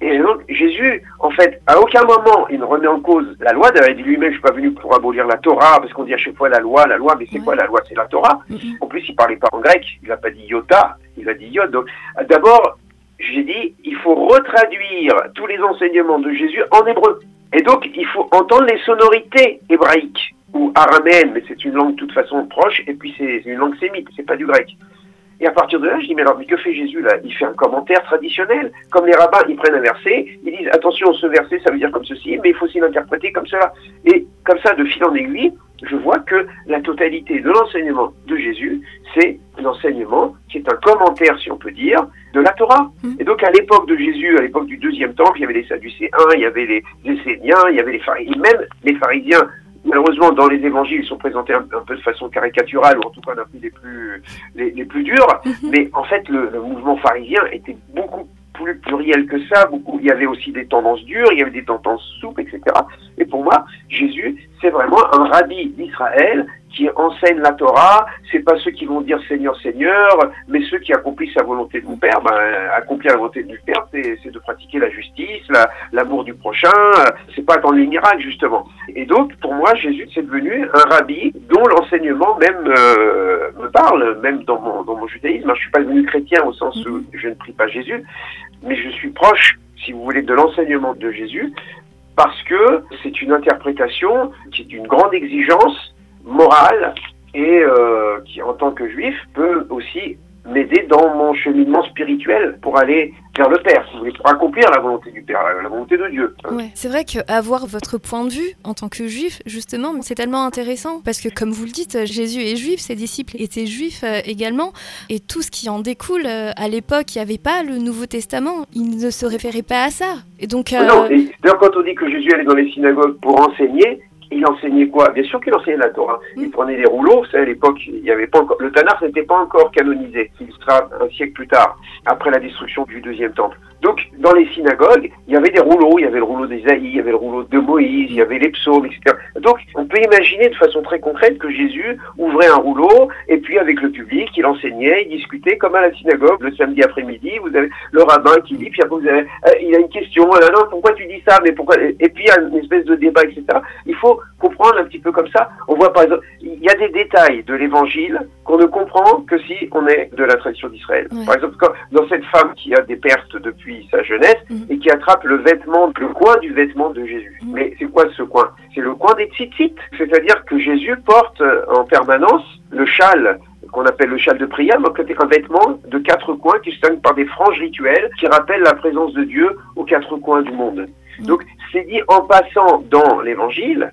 et donc, Jésus, en fait, à aucun moment, il ne remet en cause la loi. D'ailleurs, il dit lui-même, je suis pas venu pour abolir la Torah, parce qu'on dit à chaque fois la loi, la loi, mais c'est quoi la loi? C'est la Torah. En plus, il parlait pas en grec, il n'a pas dit iota, il a dit yod. Donc, d'abord, j'ai dit, il faut retraduire tous les enseignements de Jésus en hébreu. Et donc, il faut entendre les sonorités hébraïques ou araméennes, mais c'est une langue de toute façon proche, et puis c'est une langue sémite, c'est pas du grec. Et à partir de là, je dis, mais alors, mais que fait Jésus là? Il fait un commentaire traditionnel. Comme les rabbins, ils prennent un verset, ils disent, attention, ce verset, ça veut dire comme ceci, mais il faut aussi l'interpréter comme cela. Et comme ça, de fil en aiguille, je vois que la totalité de l'enseignement de Jésus, c'est l'enseignement qui est un commentaire, si on peut dire, de la Torah. Mmh. Et donc à l'époque de Jésus, à l'époque du deuxième temple, il y avait les Sadducéens, il y avait les Esséniens, il y avait les pharisiens, même les pharisiens malheureusement, dans les évangiles, ils sont présentés un, peu de façon caricaturale, ou en tout cas un peu les plus, les, plus durs. Mhm. Mais en fait, le, le, mouvement pharisien était beaucoup plus pluriel que ça. Beaucoup, il y avait aussi des tendances dures, il y avait des tendances souples, etc. Et pour moi, Jésus, c'est vraiment un rabbi d'Israël qui enseigne la Torah. C'est pas ceux qui vont dire Seigneur, Seigneur, mais ceux qui accomplissent la volonté de mon Père. Ben, accomplir la volonté du Père, c'est de pratiquer la justice, l'amour du prochain. C'est pas attendre les miracles, justement. Et donc, pour moi, Jésus, c'est devenu un rabbi dont l'enseignement même euh, me parle, même dans mon, dans mon judaïsme. Je suis pas devenu chrétien au sens où je ne prie pas Jésus, mais je suis proche, si vous voulez, de l'enseignement de Jésus, parce que c'est une interprétation qui est une grande exigence morale et euh, qui, en tant que juif, peut aussi m'aider dans mon cheminement spirituel pour aller vers le Père, si vous voulez, pour accomplir la volonté du Père, la volonté de Dieu. Ouais. C'est vrai qu'avoir votre point de vue en tant que juif, justement, c'est tellement intéressant parce que, comme vous le dites, Jésus est juif, ses disciples étaient juifs euh, également, et tout ce qui en découle, euh, à l'époque, il n'y avait pas le Nouveau Testament, il ne se référait pas à ça. Et donc, euh... Non, d'ailleurs, quand on dit que Jésus allait dans les synagogues pour enseigner, il enseignait quoi? Bien sûr qu'il enseignait la Torah. Il prenait des rouleaux. C'est à l'époque, il y avait pas encore, le Tanakh n'était pas encore canonisé. Il sera un siècle plus tard, après la destruction du deuxième temple. Donc, dans les synagogues, il y avait des rouleaux. Il y avait le rouleau d'Ésaïe, il y avait le rouleau de Moïse, il y avait les psaumes, etc. Donc, on peut imaginer de façon très concrète que Jésus ouvrait un rouleau et puis avec le public, il enseignait, il discutait comme à la synagogue le samedi après-midi. Vous avez le rabbin qui dit, puis après vous avez, euh, il a une question. Ah non, pourquoi tu dis ça? Mais pourquoi? Et puis il y a une espèce de débat, etc. Il faut comprendre un petit peu comme ça. On voit par exemple, il y a des détails de l'évangile qu'on ne comprend que si on est de la tradition d'Israël. Par exemple, dans cette femme qui a des pertes depuis sa jeunesse mhm. et qui attrape le vêtement, le coin du vêtement de Jésus. Mhm. Mais c'est quoi ce coin? C'est le coin des tzitzit. C'est-à-dire que Jésus porte euh, en permanence le châle qu'on appelle le châle de prière, donc c'est un vêtement de quatre coins qui se termine par des franges rituelles qui rappellent la présence de Dieu aux quatre coins du monde. Mhm. Donc c'est dit en passant dans l'évangile,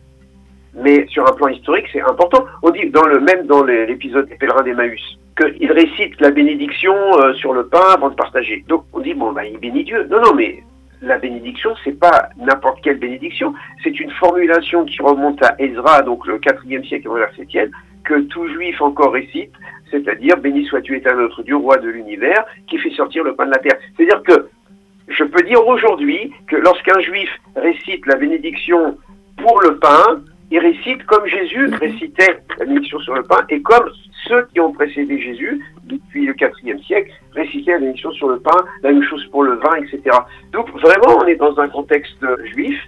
mais sur un plan historique, c'est important. On dit dans le même dans l'épisode des pèlerins d'Emmaüs qu'il récite la bénédiction euh, sur le pain avant de partager. Donc on dit bon bah il bénit Dieu. Non non mais la bénédiction c'est pas n'importe quelle bénédiction, c'est une formulation qui remonte à Ezra donc le quatrième siècle avant la septième que tout juif encore récite, c'est-à-dire béni sois-tu éternel notre Dieu roi de l'univers qui fait sortir le pain de la terre. C'est-à-dire que je peux dire aujourd'hui que lorsqu'un juif récite la bénédiction pour le pain, il récite comme Jésus récitait la bénédiction sur le pain et comme ceux qui ont précédé Jésus depuis le IVe siècle récitaient la bénédiction sur le pain, la même chose pour le vin, etc. Donc vraiment, on est dans un contexte juif.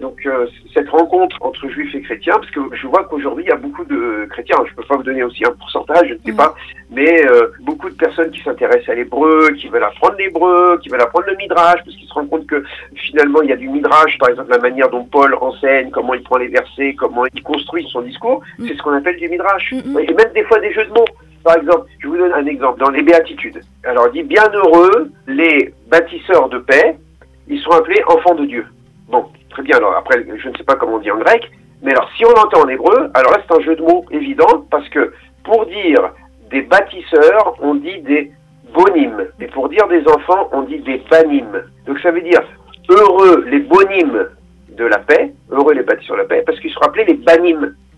Donc euh, cette rencontre entre juifs et chrétiens, parce que je vois qu'aujourd'hui il y a beaucoup de chrétiens. Je ne peux pas vous donner aussi un pourcentage, je ne sais pas, mais euh, beaucoup de personnes qui s'intéressent à l'hébreu, qui veulent apprendre l'hébreu, qui veulent apprendre le midrash, parce qu'ils se rendent compte que finalement il y a du midrash, par exemple la manière dont Paul enseigne, comment il prend les versets, comment il construit son discours, mm. c'est ce qu'on appelle du midrash. Mm, mm. Et même des fois des jeux de mots. Par exemple, je vous donne un exemple dans les béatitudes. Alors, dit bienheureux les bâtisseurs de paix, ils sont appelés enfants de Dieu. Bon, très bien. Alors après, je ne sais pas comment on dit en grec, mais alors si on l'entend en hébreu, alors là c'est un jeu de mots évident parce que pour dire des bâtisseurs, on dit des bonimes. Et pour dire des enfants, on dit des banimes. Donc ça veut dire heureux les bonimes de la paix, heureux les bâtisseurs de la paix, parce qu'ils sont appelés les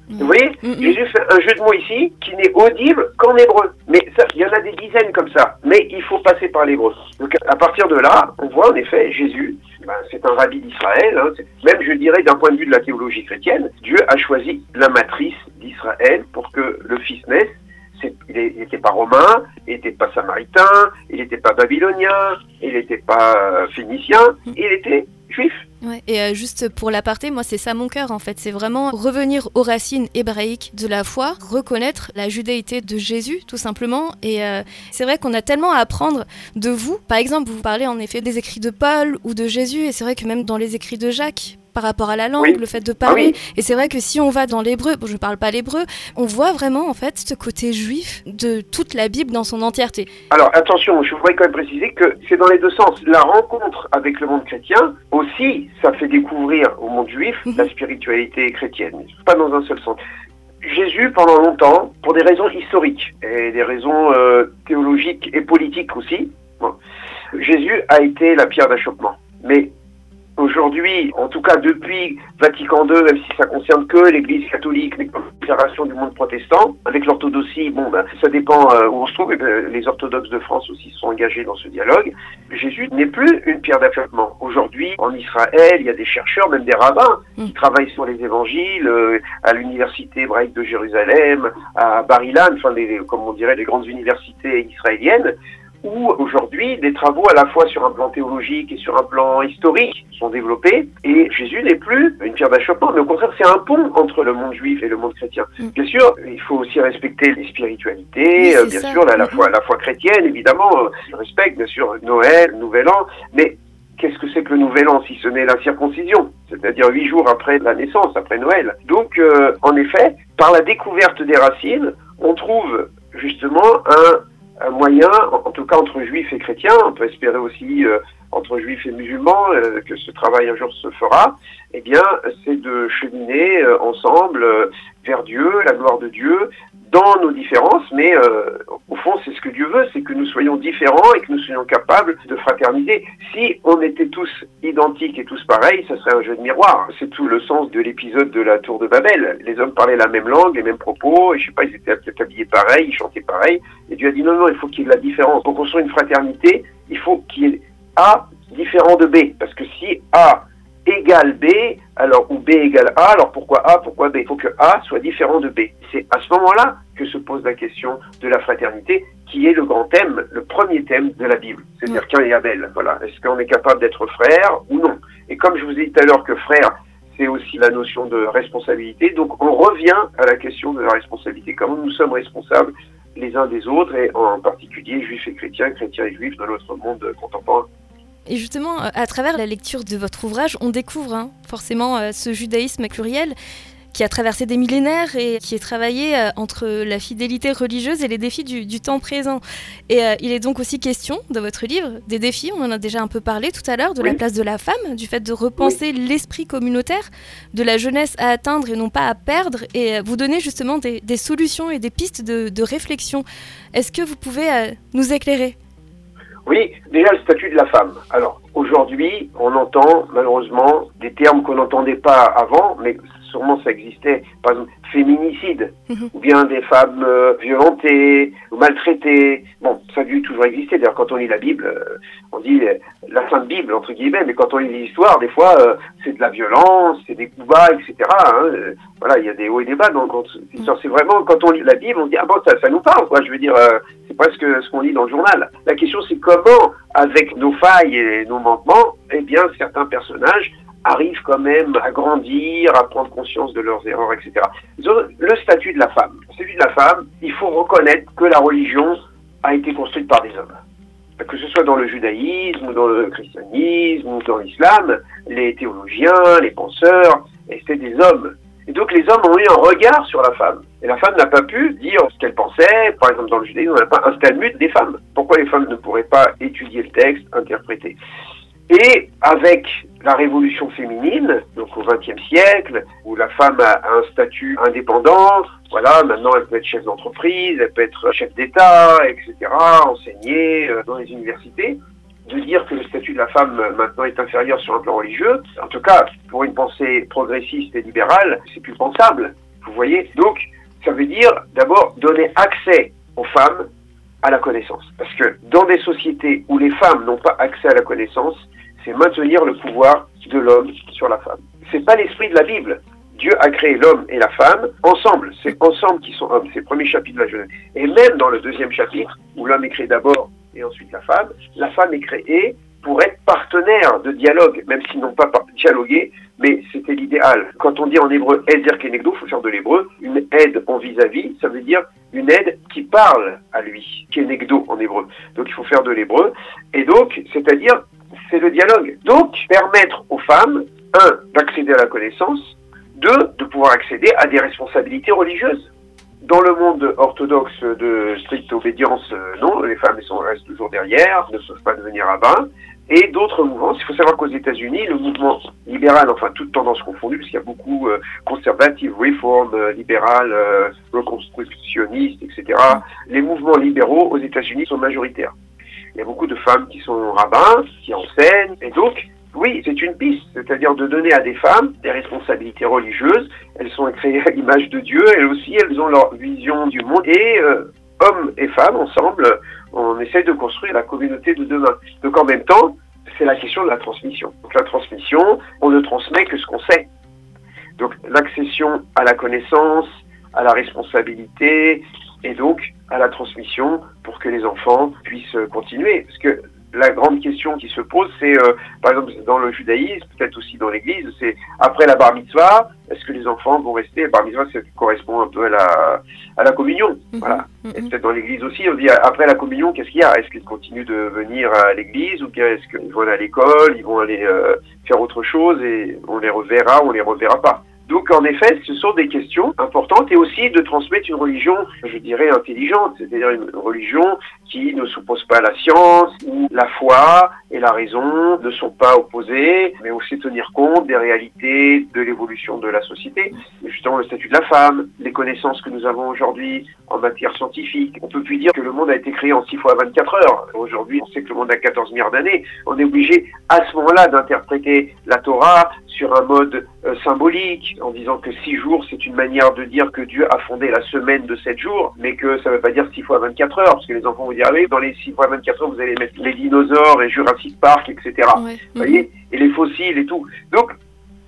Vous voyez mm, mm. Jésus fait un jeu de mots ici qui n'est audible qu'en hébreu. Mais il y en a des dizaines comme ça. Mais il faut passer par l'hébreu. Donc à partir de là, on voit en effet Jésus, ben, c'est un rabbi d'Israël. Hein, même je dirais d'un point de vue de la théologie chrétienne, Dieu a choisi la matrice d'Israël pour que le Fils naisse. il n'était pas romain, il n'était pas samaritain, il n'était pas babylonien, il n'était pas euh, phénicien, il était juif. Et euh, juste pour l'aparté, moi c'est ça mon cœur en fait, c'est vraiment revenir aux racines hébraïques de la foi, reconnaître la judéité de Jésus tout simplement. Et euh, c'est vrai qu'on a tellement à apprendre de vous. Par exemple, vous parlez en effet des écrits de Paul ou de Jésus, et c'est vrai que même dans les écrits de Jacques, par rapport à la langue, le fait de parler. Ah et c'est vrai que si on va dans l'hébreu, bon, je ne parle pas l'hébreu, on voit vraiment en fait ce côté juif de toute la Bible dans son entièreté. Alors attention, je voudrais quand même préciser que c'est dans les deux sens. La rencontre avec le monde chrétien aussi, ça fait découvrir au monde juif Mhm. la spiritualité chrétienne, pas dans un seul sens. Jésus, pendant longtemps, pour des raisons historiques et des raisons euh, théologiques et politiques aussi, bon, Jésus a été la pierre d'achoppement. Mais aujourd'hui, en tout cas depuis Vatican II, même si ça concerne que l'Église catholique, les confédérations du monde protestant, avec l'orthodoxie, bon, ben, ça dépend euh, où on se trouve. Et ben, les orthodoxes de France aussi sont engagés dans ce dialogue. Jésus n'est plus une pierre d'achoppement. Aujourd'hui, en Israël, il y a des chercheurs, même des rabbins, qui travaillent sur les évangiles, euh, à l'université hébraïque de Jérusalem, à Bar-Ilan, enfin, les, comme on dirait, les grandes universités israéliennes, où aujourd'hui des travaux à la fois sur un plan théologique et sur un plan historique sont développés. Et Jésus n'est plus une pierre d'achoppement, mais au contraire, c'est un pont entre le monde juif et le monde chrétien. Mm. Bien sûr, il faut aussi respecter les spiritualités, Oui, euh, bien ça. sûr, la, la foi, la foi chrétienne, évidemment, euh, je respecte, bien sûr, Noël, Nouvel An, mais Qu'est-ce que c'est que le Nouvel An si ce n'est la circoncision, c'est-à-dire huit jours après la naissance, après Noël? Donc, euh, en effet, par la découverte des racines, on trouve justement un moyen, en, en tout cas entre juifs et chrétiens, on peut espérer aussi euh, entre juifs et musulmans euh, que ce travail un jour se fera, eh bien, c'est de cheminer euh, ensemble euh, vers Dieu, la gloire de Dieu, dans nos différences, mais au fond, c'est ce que Dieu veut, c'est que nous soyons différents et que nous soyons capables de fraterniser. Si on était tous identiques et tous pareils, ça serait un jeu de miroir. C'est tout le sens de l'épisode de la tour de Babel. Les hommes parlaient la même langue, les mêmes propos, et je sais pas, ils étaient habillés pareil, ils chantaient pareil, et Dieu a dit non, non, il faut qu'il y ait de la différence. Pour construire une fraternité, il faut qu'il y ait A différent de B, parce que si A égale B, alors ou B égale A, alors pourquoi A, pourquoi B? Il faut que A soit différent de B. C'est à ce moment-là que se pose la question de la fraternité, qui est le grand thème, le premier thème de la Bible, c'est-à-dire Cain et Abel. Voilà, est-ce qu'on est capable d'être frère ou non? Et comme je vous ai dit tout à l'heure que frère, c'est aussi la notion de responsabilité, donc on revient à la question de la responsabilité. Comment nous sommes responsables les uns des autres, et en particulier juifs et chrétiens, chrétiens et juifs dans notre monde contemporain. Et justement, euh, à travers la lecture de votre ouvrage, on découvre hein, forcément euh, ce judaïsme pluriel qui a traversé des millénaires et qui est travaillé euh, entre la fidélité religieuse et les défis du, du temps présent. Et euh, il est donc aussi question de votre livre des défis, on en a déjà un peu parlé tout à l'heure, de Oui. la place de la femme, du fait de repenser l'esprit communautaire, de la jeunesse à atteindre et non pas à perdre, et vous donner justement des, des solutions et des pistes de, de réflexion. Est-ce que vous pouvez euh, nous éclairer? Oui, déjà le statut de la femme. Alors aujourd'hui, on entend malheureusement des termes qu'on n'entendait pas avant, mais sûrement ça existait. Par exemple, féminicide, Mhm. ou bien des femmes euh, violentées ou maltraitées. Bon, ça a dû toujours exister. D'ailleurs, quand on lit la Bible, euh, on dit euh, la Sainte Bible entre guillemets, mais quand on lit l'histoire, des fois, euh, c'est de la violence, c'est des coups bas, etc. hein. Voilà, il y a des hauts et des bas. Donc, c'est vraiment quand on lit la Bible, on dit ah bon, ça, ça nous parle, quoi. Je veux dire. c'est presque ce qu'on lit dans le journal. La question, c'est comment, avec nos failles et nos manquements, eh bien, certains personnages arrivent quand même à grandir, à prendre conscience de leurs erreurs, etc. Le statut de la femme. Le statut de la femme, il faut reconnaître que la religion a été construite par des hommes. Que ce soit dans le judaïsme, ou dans le christianisme, ou dans l'islam, les théologiens, les penseurs, c'était des hommes. Et donc les hommes ont eu un regard sur la femme. Et la femme n'a pas pu dire ce qu'elle pensait. Par exemple, dans le judaïsme, on n'a pas un stalmud des femmes. Pourquoi les femmes ne pourraient pas étudier le texte, interpréter? Et avec la révolution féminine, donc au XXe siècle, où la femme a un statut indépendant, voilà, maintenant elle peut être chef d'entreprise, elle peut être chef d'État, etc., enseigner euh, dans les universités de dire que le statut de la femme euh, maintenant est inférieur sur un plan religieux, en tout cas pour une pensée progressiste et libérale, c'est plus pensable. Vous voyez Donc ça veut dire d'abord donner accès aux femmes à la connaissance. Parce que dans des sociétés où les femmes n'ont pas accès à la connaissance, c'est maintenir le pouvoir de l'homme sur la femme. C'est pas l'esprit de la Bible. Dieu a créé l'homme et la femme ensemble. C'est ensemble qui sont hommes. C'est le premier chapitre de la Genèse. Et même dans le deuxième chapitre, où l'homme est créé d'abord et ensuite la femme, la femme est créée pour être partenaires de dialogue, même s'ils n'ont pas dialogué, mais c'était l'idéal. Quand on dit en hébreu Ezer Kenegdo, il faut faire de l'hébreu, une aide en vis-à-vis, ça veut dire une aide qui parle à lui, Kenegdo en hébreu. Donc il faut faire de l'hébreu. Et donc, c'est-à-dire, c'est le dialogue. Donc, permettre aux femmes, un, d'accéder à la connaissance, deux, de pouvoir accéder à des responsabilités religieuses. Dans le monde orthodoxe de stricte obédience, euh, non, les femmes sont, restent toujours derrière, ne peuvent pas devenir rabbins. Et d'autres mouvements, il faut savoir qu'aux États-Unis, le mouvement libéral, enfin toute tendance confondue, parce qu'il y a beaucoup euh, conservative, reform, euh, libéral, euh, reconstructionniste, etc. Les mouvements libéraux aux États-Unis sont majoritaires. Il y a beaucoup de femmes qui sont rabbins, qui enseignent, et donc oui, c'est une piste, c'est-à-dire de donner à des femmes des responsabilités religieuses. Elles sont créées à l'image de Dieu, elles aussi, elles ont leur vision du monde. Et euh, hommes et femmes, ensemble, on essaye de construire la communauté de demain. Donc en même temps, c'est la question de la transmission. Donc la transmission, on ne transmet que ce qu'on sait. Donc l'accession à la connaissance, à la responsabilité et donc à la transmission pour que les enfants puissent continuer. Parce que la grande question qui se pose, c'est, euh, par exemple, dans le judaïsme, peut-être aussi dans l'Église, c'est après la bar mitzvah, est-ce que les enfants vont rester? La bar mitzvah, ça correspond un peu à la, à la communion. Mhm, voilà. mhm. Et peut-être dans l'Église aussi, on dit après la communion, qu'est-ce qu'il y a? Est-ce qu'ils continuent de venir à l'Église ou bien est-ce qu'ils vont aller à l'école, ils vont aller euh, faire autre chose et on les reverra ou on les reverra pas? Donc en effet, ce sont des questions importantes et aussi de transmettre une religion, je dirais, intelligente, c'est-à-dire une religion qui ne s'oppose pas à la science, où la foi et la raison ne sont pas opposées, mais aussi tenir compte des réalités de l'évolution de la société, et justement le statut de la femme, les connaissances que nous avons aujourd'hui en matière scientifique. On peut plus dire que le monde a été créé en 6 fois 24 heures. Aujourd'hui, on sait que le monde a 14 milliards d'années. On est obligé à ce moment-là d'interpréter la Torah sur un mode euh, symbolique, en disant que 6 jours, c'est une manière de dire que Dieu a fondé la semaine de 7 jours, mais que ça ne veut pas dire 6 fois 24 heures, parce que les enfants oui, dans les 6 fois 24 heures, vous allez mettre les dinosaures et Jurassic Park, etc. Ouais. Vous voyez? Et les fossiles et tout. Donc,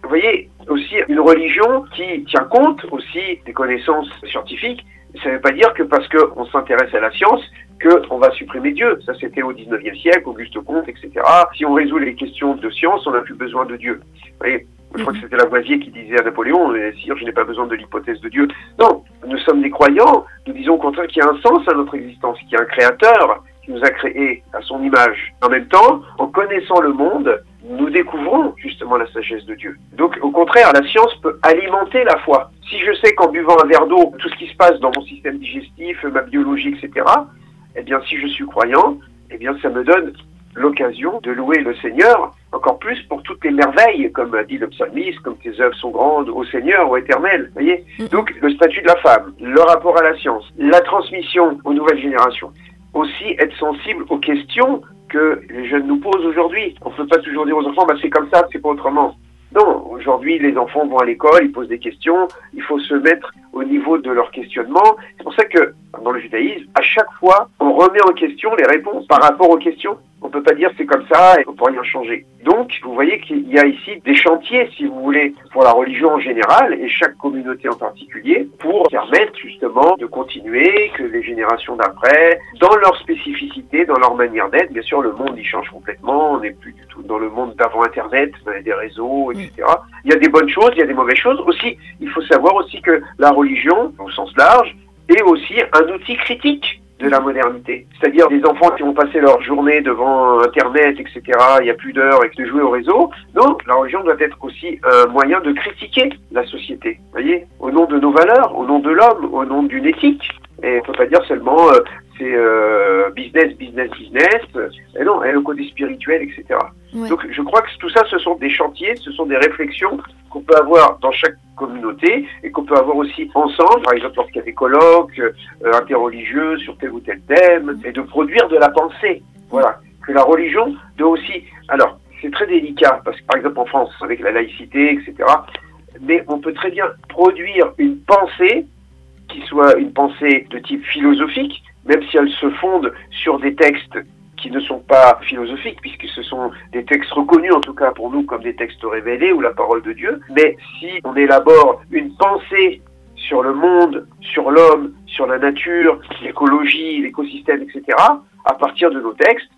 vous voyez, aussi une religion qui tient compte aussi des connaissances scientifiques. Ça ne veut pas dire que parce qu'on s'intéresse à la science, qu'on va supprimer Dieu. Ça, c'était au 19e siècle, Auguste Comte, etc. Si on résout les questions de science, on n'a plus besoin de Dieu. Vous voyez? Je crois que c'était Lavoisier qui disait à Napoléon, euh, sire, je n'ai pas besoin de l'hypothèse de Dieu. Non, nous sommes des croyants, nous disons au contraire qu'il y a un sens à notre existence, qu'il y a un créateur qui nous a créés à son image. En même temps, en connaissant le monde, nous découvrons justement la sagesse de Dieu. Donc au contraire, la science peut alimenter la foi. Si je sais qu'en buvant un verre d'eau, tout ce qui se passe dans mon système digestif, ma biologie, etc., eh bien si je suis croyant, eh bien ça me donne l'occasion de louer le Seigneur encore plus pour toutes les merveilles, comme a dit le psalmiste, comme tes œuvres sont grandes au Seigneur, au éternel. Voyez Donc le statut de la femme, le rapport à la science, la transmission aux nouvelles générations, aussi être sensible aux questions que les jeunes nous posent aujourd'hui. On ne peut pas toujours dire aux enfants, bah, c'est comme ça, c'est pas autrement. Non, aujourd'hui, les enfants vont à l'école, ils posent des questions, il faut se mettre au niveau de leur questionnement. C'est pour ça que, dans le judaïsme, à chaque fois, on remet en question les réponses par rapport aux questions. On peut pas dire c'est comme ça et on peut rien changer. Donc, vous voyez qu'il y a ici des chantiers, si vous voulez, pour la religion en général et chaque communauté en particulier, pour permettre justement de continuer, que les générations d'après, dans leur spécificité, dans leur manière d'être, bien sûr, le monde y change complètement. On n'est plus du tout dans le monde d'avant Internet, des réseaux, etc. Il y a des bonnes choses, il y a des mauvaises choses. Aussi, il faut savoir aussi que la religion, au sens large, est aussi un outil critique de la modernité. C'est-à-dire des enfants qui vont passer leur journée devant Internet, etc., il n'y a plus d'heures et de jouer au réseau. Non, la religion doit être aussi un moyen de critiquer la société. Voyez Au nom de nos valeurs, au nom de l'homme, au nom d'une éthique. Et on peut pas dire seulement euh, c'est euh, business, business, business. Et non, et le côté spirituel, etc. Ouais. Donc je crois que tout ça, ce sont des chantiers, ce sont des réflexions qu'on peut avoir dans chaque communauté et qu'on peut avoir aussi ensemble, par exemple lorsqu'il y a des colloques euh, interreligieux sur tel ou tel thème, et de produire de la pensée. Voilà. Que la religion doit aussi... Alors, c'est très délicat, parce que par exemple en France, avec la laïcité, etc., mais on peut très bien produire une pensée qui soit une pensée de type philosophique, même si elle se fonde sur des textes qui ne sont pas philosophiques, puisque ce sont des textes reconnus, en tout cas pour nous, comme des textes révélés ou la parole de Dieu. Mais si on élabore une pensée sur le monde, sur l'homme, sur la nature, l'écologie, l'écosystème, etc., à partir de nos textes,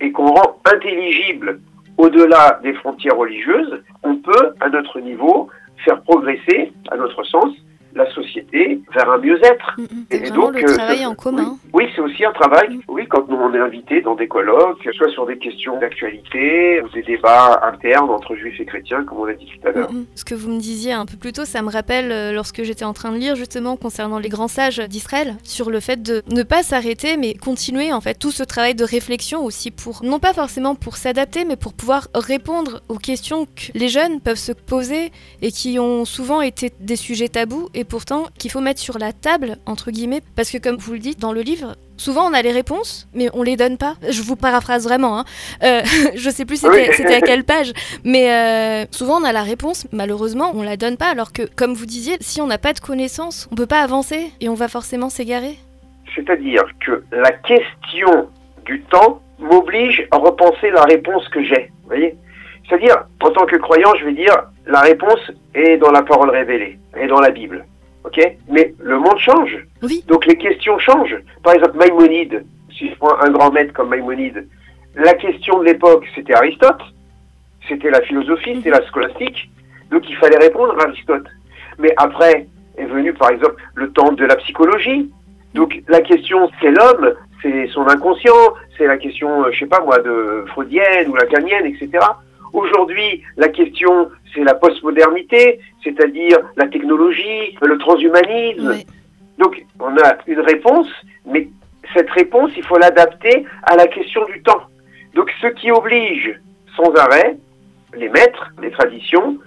et qu'on rend intelligible au-delà des frontières religieuses, on peut, à notre niveau, faire progresser, à notre sens, la société vers un mieux-être. Mm, mm. c'est vraiment le travail en commun. Oui, c'est aussi un travail. Mm. Oui, quand nous on est invité dans des colloques, soit sur des questions d'actualité, ou des débats internes entre juifs et chrétiens, comme on l'a dit tout à l'heure. Ce que vous me disiez un peu plus tôt, ça me rappelle euh, lorsque j'étais en train de lire justement concernant les grands sages d'Israël, sur le fait de ne pas s'arrêter, mais continuer en fait tout ce travail de réflexion aussi pour, non pas forcément pour s'adapter, mais pour pouvoir répondre aux questions que les jeunes peuvent se poser et qui ont souvent été des sujets tabous et pourtant qu'il faut mettre sur la table, entre guillemets, parce que comme vous le dites dans le livre, souvent on a les réponses, mais on les donne pas. Je vous paraphrase vraiment, hein. Euh, je sais plus c'était à quelle page, mais euh, souvent on a la réponse, malheureusement on la donne pas, alors que comme vous disiez, si on n'a pas de connaissances, on peut pas avancer et on va forcément s'égarer. C'est-à-dire que la question du temps m'oblige à repenser la réponse que j'ai. Vous voyez? C'est-à-dire, en tant que croyant, je vais dire, la réponse est dans la parole révélée, est dans la Bible. ok? Mais le monde change. Oui. Donc les questions changent. Par exemple, Maïmonide, si je prends un grand maître comme Maïmonide, la question de l'époque, c'était Aristote, c'était la philosophie, c'était la scolastique, donc il fallait répondre à Aristote. Mais après est venu, par exemple, le temps de la psychologie. Donc la question, c'est l'homme, c'est son inconscient, c'est la question, euh, je sais pas moi, de freudienne ou lacanienne, etc. Aujourd'hui, la question, c'est la postmodernité, c'est-à-dire la technologie, le transhumanisme. Donc, on a une réponse, mais cette réponse, il faut l'adapter à la question du temps. Donc, ce qui oblige sans arrêt les maîtres, les traditions,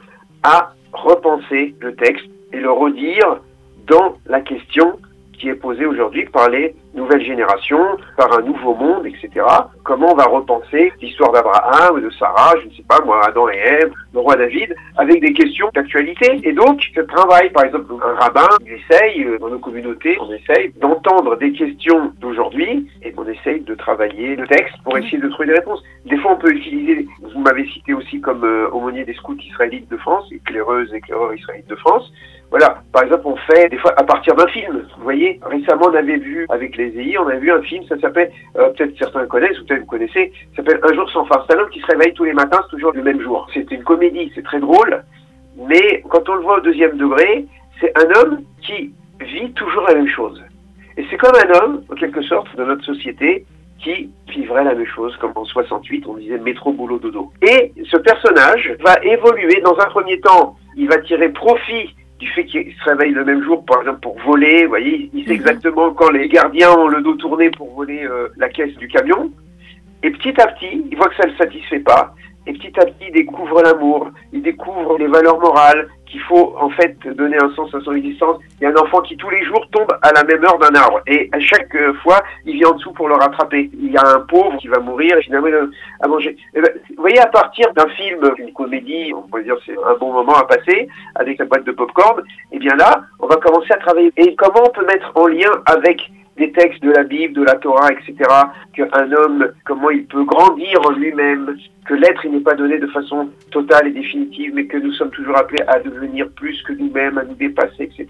à repenser le texte et le redire dans la question qui est posée aujourd'hui par les nouvelle génération, par un nouveau monde, etc. Comment on va repenser l'histoire d'Abraham, de Sarah, je ne sais pas moi, Adam et Ève, le roi David, avec des questions d'actualité. Et donc, ce travail, par exemple, un rabbin, il essaye, euh, dans nos communautés, on essaye d'entendre des questions d'aujourd'hui et on essaye de travailler le texte pour essayer de trouver des réponses. Des fois, on peut utiliser, vous m'avez cité aussi comme euh, aumônier des scouts israélites de France, éclaireuses, éclaireurs israélites de France. Voilà, par exemple, on fait des fois à partir d'un film. Vous voyez, récemment, on avait vu avec les EI, on a vu un film, ça s'appelle, euh, peut-être certains connaissent, ou peut-être vous connaissez, ça s'appelle Un jour sans fin. C'est un homme qui se réveille tous les matins, c'est toujours le même jour. C'est une comédie, c'est très drôle, mais quand on le voit au deuxième degré, c'est un homme qui vit toujours la même chose. Et c'est comme un homme, en quelque sorte, de notre société, qui vivrait la même chose, comme en 68, on disait métro, boulot, dodo. Et ce personnage va évoluer dans un premier temps, il va tirer profit du fait qu'il se réveille le même jour, par exemple, pour voler. Vous voyez, il sait mhm. exactement quand les gardiens ont le dos tourné pour voler euh, la caisse du camion. Et petit à petit, il voit que ça ne le satisfait pas. Et petit à petit, il découvre l'amour, il découvre les valeurs morales, qu'il faut en fait donner un sens à son existence. Il y a un enfant qui tous les jours tombe à la même heure d'un arbre. Et à chaque euh, fois, il vient en dessous pour le rattraper. Il y a un pauvre qui va mourir et finalement à manger. Eh ben, vous voyez, à partir d'un film, une comédie, on pourrait dire c'est un bon moment à passer, avec la boîte de popcorn, et eh bien là, on va commencer à travailler. Et comment on peut mettre en lien avec des textes de la Bible, de la Torah, etc., qu'un homme, comment il peut grandir en lui-même, que l'être, il n'est pas donné de façon totale et définitive, mais que nous sommes toujours appelés à devenir plus que nous-mêmes, à nous dépasser, etc.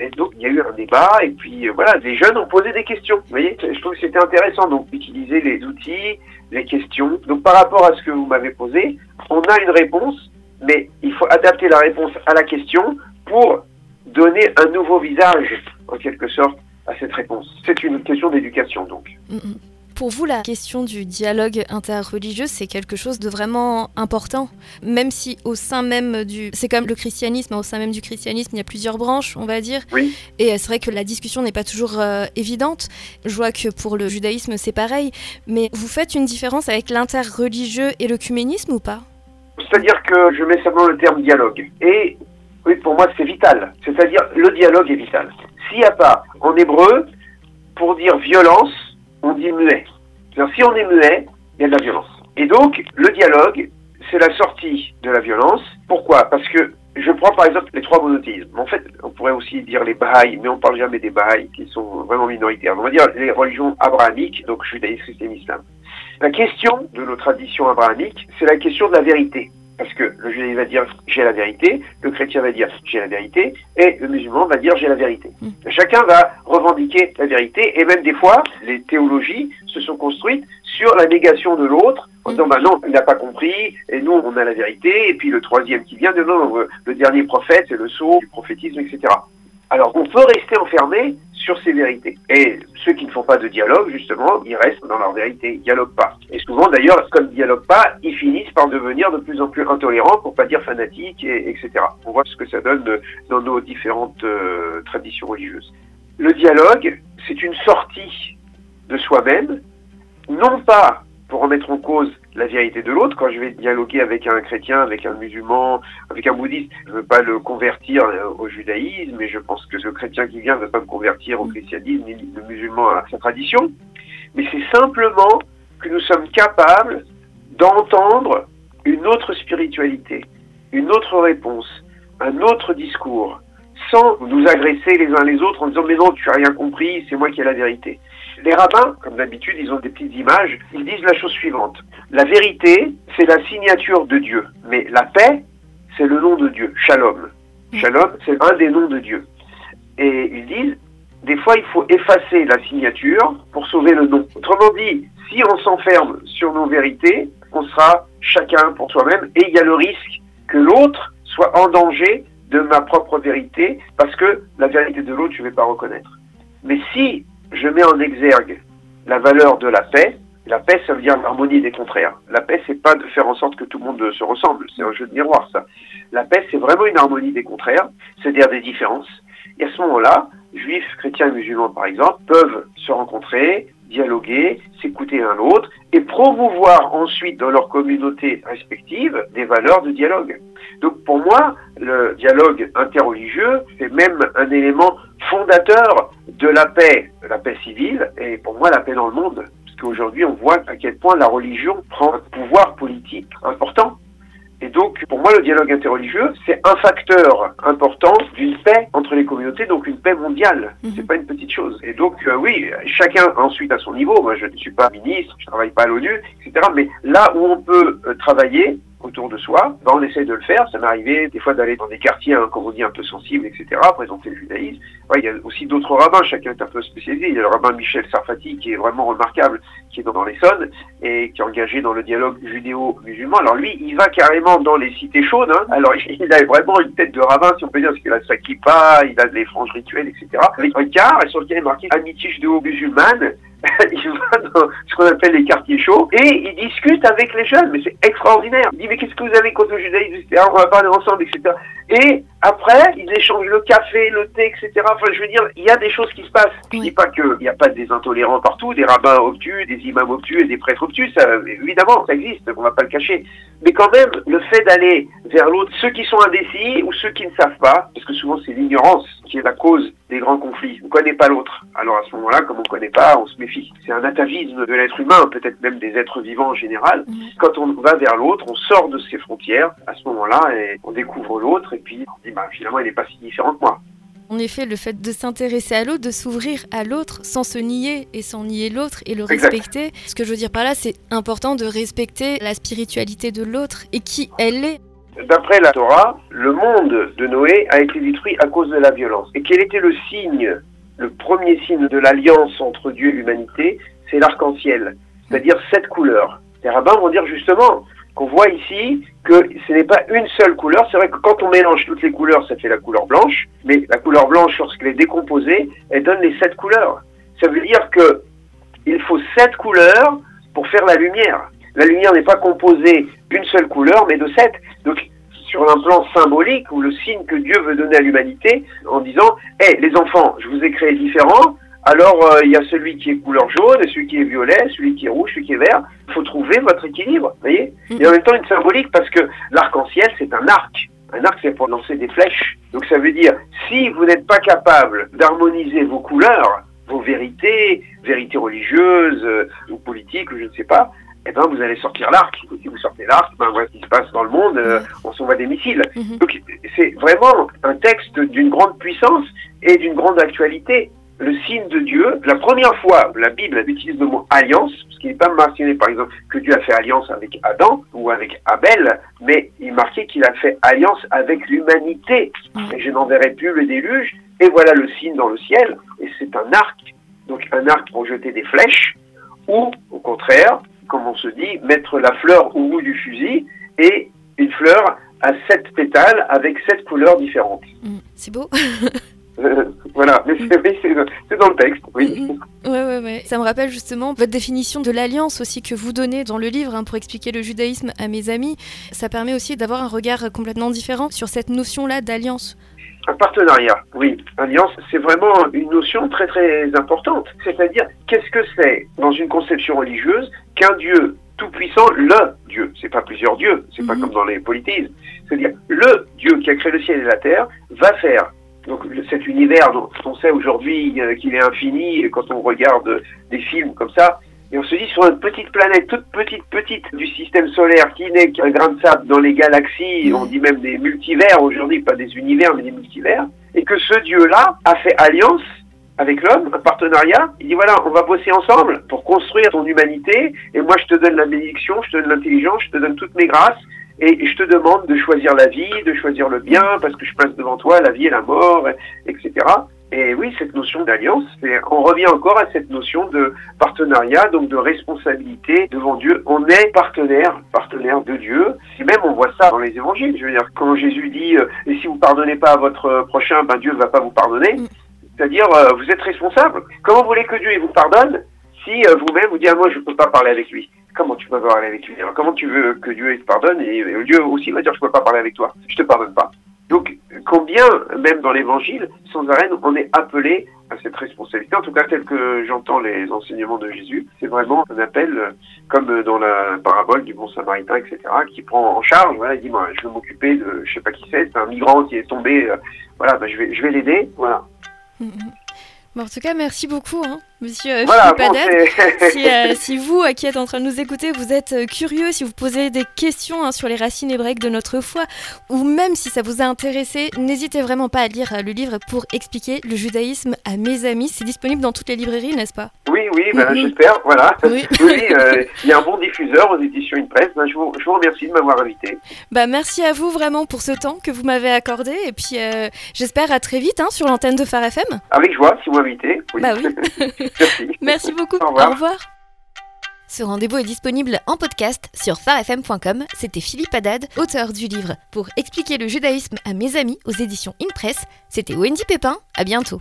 Et donc, il y a eu un débat, et puis euh, voilà, les jeunes ont posé des questions. Vous voyez, je trouve que c'était intéressant, donc, d'utiliser les outils, les questions. Donc, par rapport à ce que vous m'avez posé, on a une réponse, mais il faut adapter la réponse à la question pour donner un nouveau visage, en quelque sorte, à cette réponse. C'est une question d'éducation donc. Mm, mm. Pour vous, la question du dialogue interreligieux, c'est quelque chose de vraiment important, même si au sein même du... C'est comme le christianisme, au sein même du christianisme, il y a plusieurs branches, on va dire. Oui. Et c'est vrai que la discussion n'est pas toujours euh, évidente. Je vois que pour le judaïsme, c'est pareil. Mais vous faites une différence avec l'interreligieux et l'œcuménisme ou pas? C'est-à-dire que je mets simplement le terme dialogue. Et oui, pour moi, c'est vital. C'est-à-dire, le dialogue est vital. S'il n'y a pas, en hébreu, pour dire violence, on dit muet. Si on est muet, il y a de la violence. Et donc, le dialogue, c'est la sortie de la violence. Pourquoi? Parce que je prends par exemple les trois monothéismes. En fait, on pourrait aussi dire les Bahaïs, mais on parle jamais des Bahaïs qui sont vraiment minoritaires. On va dire les religions abrahamiques, donc judaïsme, christianisme, islam. La question de nos traditions abrahamiques, c'est la question de la vérité. Parce que le judaïsme va dire j'ai la vérité, le chrétien va dire j'ai la vérité, et le musulman va dire j'ai la vérité. Mm. Chacun va revendiquer la vérité, et même des fois, les théologies se sont construites sur la négation de l'autre, en disant bah non, il n'a pas compris, et nous on a la vérité, et puis le troisième qui vient de non, le dernier prophète, c'est le sceau du prophétisme, etc. Alors on peut rester enfermé sur ces vérités. Et ceux qui ne font pas de dialogue, justement, ils restent dans leur vérité, ils dialoguent pas. Et souvent d'ailleurs, comme ils dialoguent pas, ils finissent par devenir de plus en plus intolérants, pour pas dire fanatiques, et, etc. On voit ce que ça donne dans nos différentes euh, traditions religieuses. Le dialogue, c'est une sortie de soi-même, non pas pour remettre en cause la vérité de l'autre. Quand je vais dialoguer avec un chrétien, avec un musulman, avec un bouddhiste, je ne veux pas le convertir euh, au judaïsme, mais je pense que le chrétien qui vient ne veut pas me convertir au christianisme, ni le musulman à sa tradition. Mais c'est simplement que nous sommes capables d'entendre une autre spiritualité, une autre réponse, un autre discours, sans nous agresser les uns les autres en disant mais non, tu as rien compris, c'est moi qui ai la vérité. Les rabbins, comme d'habitude, ils ont des petites images, ils disent la chose suivante. La vérité, c'est la signature de Dieu, mais la paix, c'est le nom de Dieu, Shalom. Mm. Shalom, c'est un des noms de Dieu. Et ils disent, des fois, il faut effacer la signature pour sauver le nom. Autrement dit, si on s'enferme sur nos vérités, on sera chacun pour soi-même et il y a le risque que l'autre soit en danger de ma propre vérité parce que la vérité de l'autre, je ne vais pas reconnaître. Mais si je mets en exergue la valeur de la paix. La paix, ça veut dire l'harmonie des contraires. La paix, c'est pas de faire en sorte que tout le monde se ressemble. C'est un jeu de miroir, ça. La paix, c'est vraiment une harmonie des contraires, c'est-à-dire des différences. Et à ce moment-là, juifs, chrétiens et musulmans, par exemple, peuvent se rencontrer, dialoguer, s'écouter l'un l'autre et promouvoir ensuite dans leur communauté respective des valeurs de dialogue. Donc pour moi, le dialogue interreligieux est même un élément fondateur de la paix, la paix civile et pour moi la paix dans le monde. Parce qu'aujourd'hui on voit à quel point la religion prend un pouvoir politique important et donc, pour moi, le dialogue interreligieux, c'est un facteur important d'une paix entre les communautés, donc une paix mondiale. Mhm. C'est pas une petite chose. Et donc, euh, oui, chacun ensuite à son niveau. Moi, je ne suis pas ministre, je travaille pas à l'ONU, etc. Mais là où on peut euh, travailler, autour de soi, ben on essaye de le faire. Ça m'est arrivé des fois d'aller dans des quartiers, hein, un peu sensibles, etc., présenter le judaïsme. il y a aussi d'autres rabbins, chacun est un peu spécialisé. Il y a le rabbin Michel Sarfati qui est vraiment remarquable, qui est dans l'Essonne et qui est engagé dans le dialogue judéo-musulman. Alors lui, il va carrément dans les cités chaudes. Hein. Alors il a vraiment une tête de rabbin, si on peut dire, parce qu'il a sa kippa, il a des franges rituelles, etc. Avec un car sur lequel est marqué amitié judéo-musulmane il va dans ce qu'on appelle les quartiers chauds et il discute avec les jeunes, mais c'est extraordinaire. Il dit mais qu'est-ce que vous avez contre le judaïsme. On va parler ensemble, etc. Et après, ils échangent le café, le thé, etc. Enfin, je veux dire, il y a des choses qui se passent. Je dis pas qu'il n'y a pas des intolérants partout, des rabbins obtus, des imams obtus et des prêtres obtus. Ça, évidemment, ça existe, on va pas le cacher. Mais quand même, le fait d'aller vers l'autre, ceux qui sont indécis ou ceux qui ne savent pas, parce que souvent c'est l'ignorance qui est la cause des grands conflits. On ne connaît pas l'autre. Alors à ce moment-là, comme on ne connaît pas, on se méfie. C'est un atavisme de l'être humain, peut-être même des êtres vivants en général. Quand on va vers l'autre, on sort de ses frontières. À ce moment-là, et on découvre l'autre et puis on dit bah, finalement il n'est pas si différent que moi. En effet, le fait de s'intéresser à l'autre, de s'ouvrir à l'autre sans se nier et sans nier l'autre et le respecter. Ce que je veux dire par là, c'est important de respecter la spiritualité de l'autre et qui elle est. D'après la Torah, le monde de Noé a été détruit à cause de la violence. Et quel était le signe, le premier signe de l'alliance entre Dieu et l'humanité? C'est l'arc-en-ciel, c'est-à-dire sept couleurs. Les rabbins vont dire justement qu'on voit ici que ce n'est pas une seule couleur. C'est vrai que quand on mélange toutes les couleurs, ça fait la couleur blanche, mais la couleur blanche, lorsqu'elle est décomposée, elle donne les sept couleurs. Ça veut dire que il faut sept couleurs pour faire la lumière. La lumière n'est pas composée d'une seule couleur, mais de sept. Donc, sur un plan symbolique, ou le signe que Dieu veut donner à l'humanité, en disant, hé, les enfants, je vous ai créés différents, alors euh, il y a celui qui est couleur jaune, celui qui est violet, celui qui est rouge, celui qui est vert. Il faut trouver votre équilibre, vous voyez Et en même temps une symbolique parce que l'arc-en-ciel c'est un arc. Un arc c'est pour lancer des flèches. Donc ça veut dire si vous n'êtes pas capable d'harmoniser vos couleurs, vos vérités, vérités religieuses euh, ou politiques ou je ne sais pas, eh ben vous allez sortir l'arc. Si vous sortez l'arc, ben voilà ce qui se passe dans le monde, euh, on s'envoie des missiles. Mhm. Donc c'est vraiment un texte d'une grande puissance et d'une grande actualité. Le signe de Dieu. La première fois, la Bible utilise le mot alliance, ce qui n'est pas mentionné, par exemple, que Dieu a fait alliance avec Adam ou avec Abel, mais il marquait qu'il a fait alliance avec l'humanité. Et je n'enverrai plus le déluge, et voilà le signe dans le ciel, et c'est un arc. Donc un arc pour jeter des flèches, ou au contraire, comme on se dit, mettre la fleur au bout du fusil, et une fleur à sept pétales avec sept couleurs différentes. Mm, c'est beau. voilà, mais c'est dans le texte, oui. Ouais, ouais, ouais. Ça me rappelle justement votre définition de l'alliance aussi que vous donnez dans le livre hein, pour expliquer le judaïsme à mes amis. Ça permet aussi d'avoir un regard complètement différent sur cette notion-là d'alliance. Un partenariat, oui. Alliance, c'est vraiment une notion très très importante. C'est-à-dire, qu'est-ce que c'est dans une conception religieuse qu'un Dieu tout-puissant, le Dieu, c'est pas plusieurs dieux, c'est pas mhm. comme dans les polythéismes, c'est-à-dire le Dieu qui a créé le ciel et la terre va faire donc cet univers dont on sait aujourd'hui euh, qu'il est infini quand on regarde des films comme ça, et on se dit sur une petite planète, toute petite, petite du système solaire qui n'est qu'un grain de sable dans les galaxies, on dit même des multivers aujourd'hui, pas des univers mais des multivers, et que ce Dieu-là a fait alliance avec l'homme, un partenariat. Il dit voilà, on va bosser ensemble pour construire ton humanité, et moi je te donne la bénédiction, je te donne l'intelligence, je te donne toutes mes grâces, et je te demande de choisir la vie, de choisir le bien, parce que je place devant toi la vie et la mort, etc. Et oui, cette notion d'alliance, on revient encore à cette notion de partenariat, donc de responsabilité devant Dieu. On est partenaire, partenaire de Dieu. Et même on voit ça dans les évangiles. Je veux dire, quand Jésus dit euh, et si vous pardonnez pas à votre prochain, ben Dieu ne va pas vous pardonner. Mm. C'est-à-dire, euh, vous êtes responsable. Comment vous voulez que Dieu vous pardonne? Si euh, vous-même vous dites ah, moi je ne peux pas parler avec lui Comment tu peux parler avec lui? Comment tu veux que Dieu te pardonne et Dieu aussi va dire je ne peux pas parler avec toi. Je te pardonne pas. Donc, combien, même dans l'Évangile, sans arrêt, on est appelé à cette responsabilité, en tout cas tel que j'entends les enseignements de Jésus, c'est vraiment un appel, comme dans la parabole du bon samaritain, etc., qui prend en charge, il dit, moi, je vais m'occuper de, je sais pas qui c'est, c'est un migrant qui est tombé, euh, voilà, ben, je vais, je vais l'aider, voilà. En tout cas, merci beaucoup, hein, monsieur euh, Philippe si, euh, si, vous, euh, qui êtes en train de nous écouter, vous êtes curieux, si vous posez des questions hein, sur les racines hébraïques de notre foi, ou même si ça vous a intéressé, n'hésitez vraiment pas à lire le livre pour expliquer le judaïsme à mes amis. C'est disponible dans toutes les librairies, n'est-ce pas? Oui, oui, ben, j'espère, voilà. Oui, il y a un bon diffuseur aux éditions Une Presse. Ben, je, vous, je, vous, remercie de m'avoir invité. Bah, merci à vous vraiment pour ce temps que vous m'avez accordé, et puis j'espère à très vite hein, sur l'antenne de Phare FM. Avec joie, si vous bah oui. Merci. Merci beaucoup. Au revoir. Ce rendez-vous est disponible en podcast sur farfm.com. C'était Philippe Haddad, auteur du livre Pour expliquer le judaïsme à mes amis aux éditions InPress. C'était Wendy Pépin. À bientôt.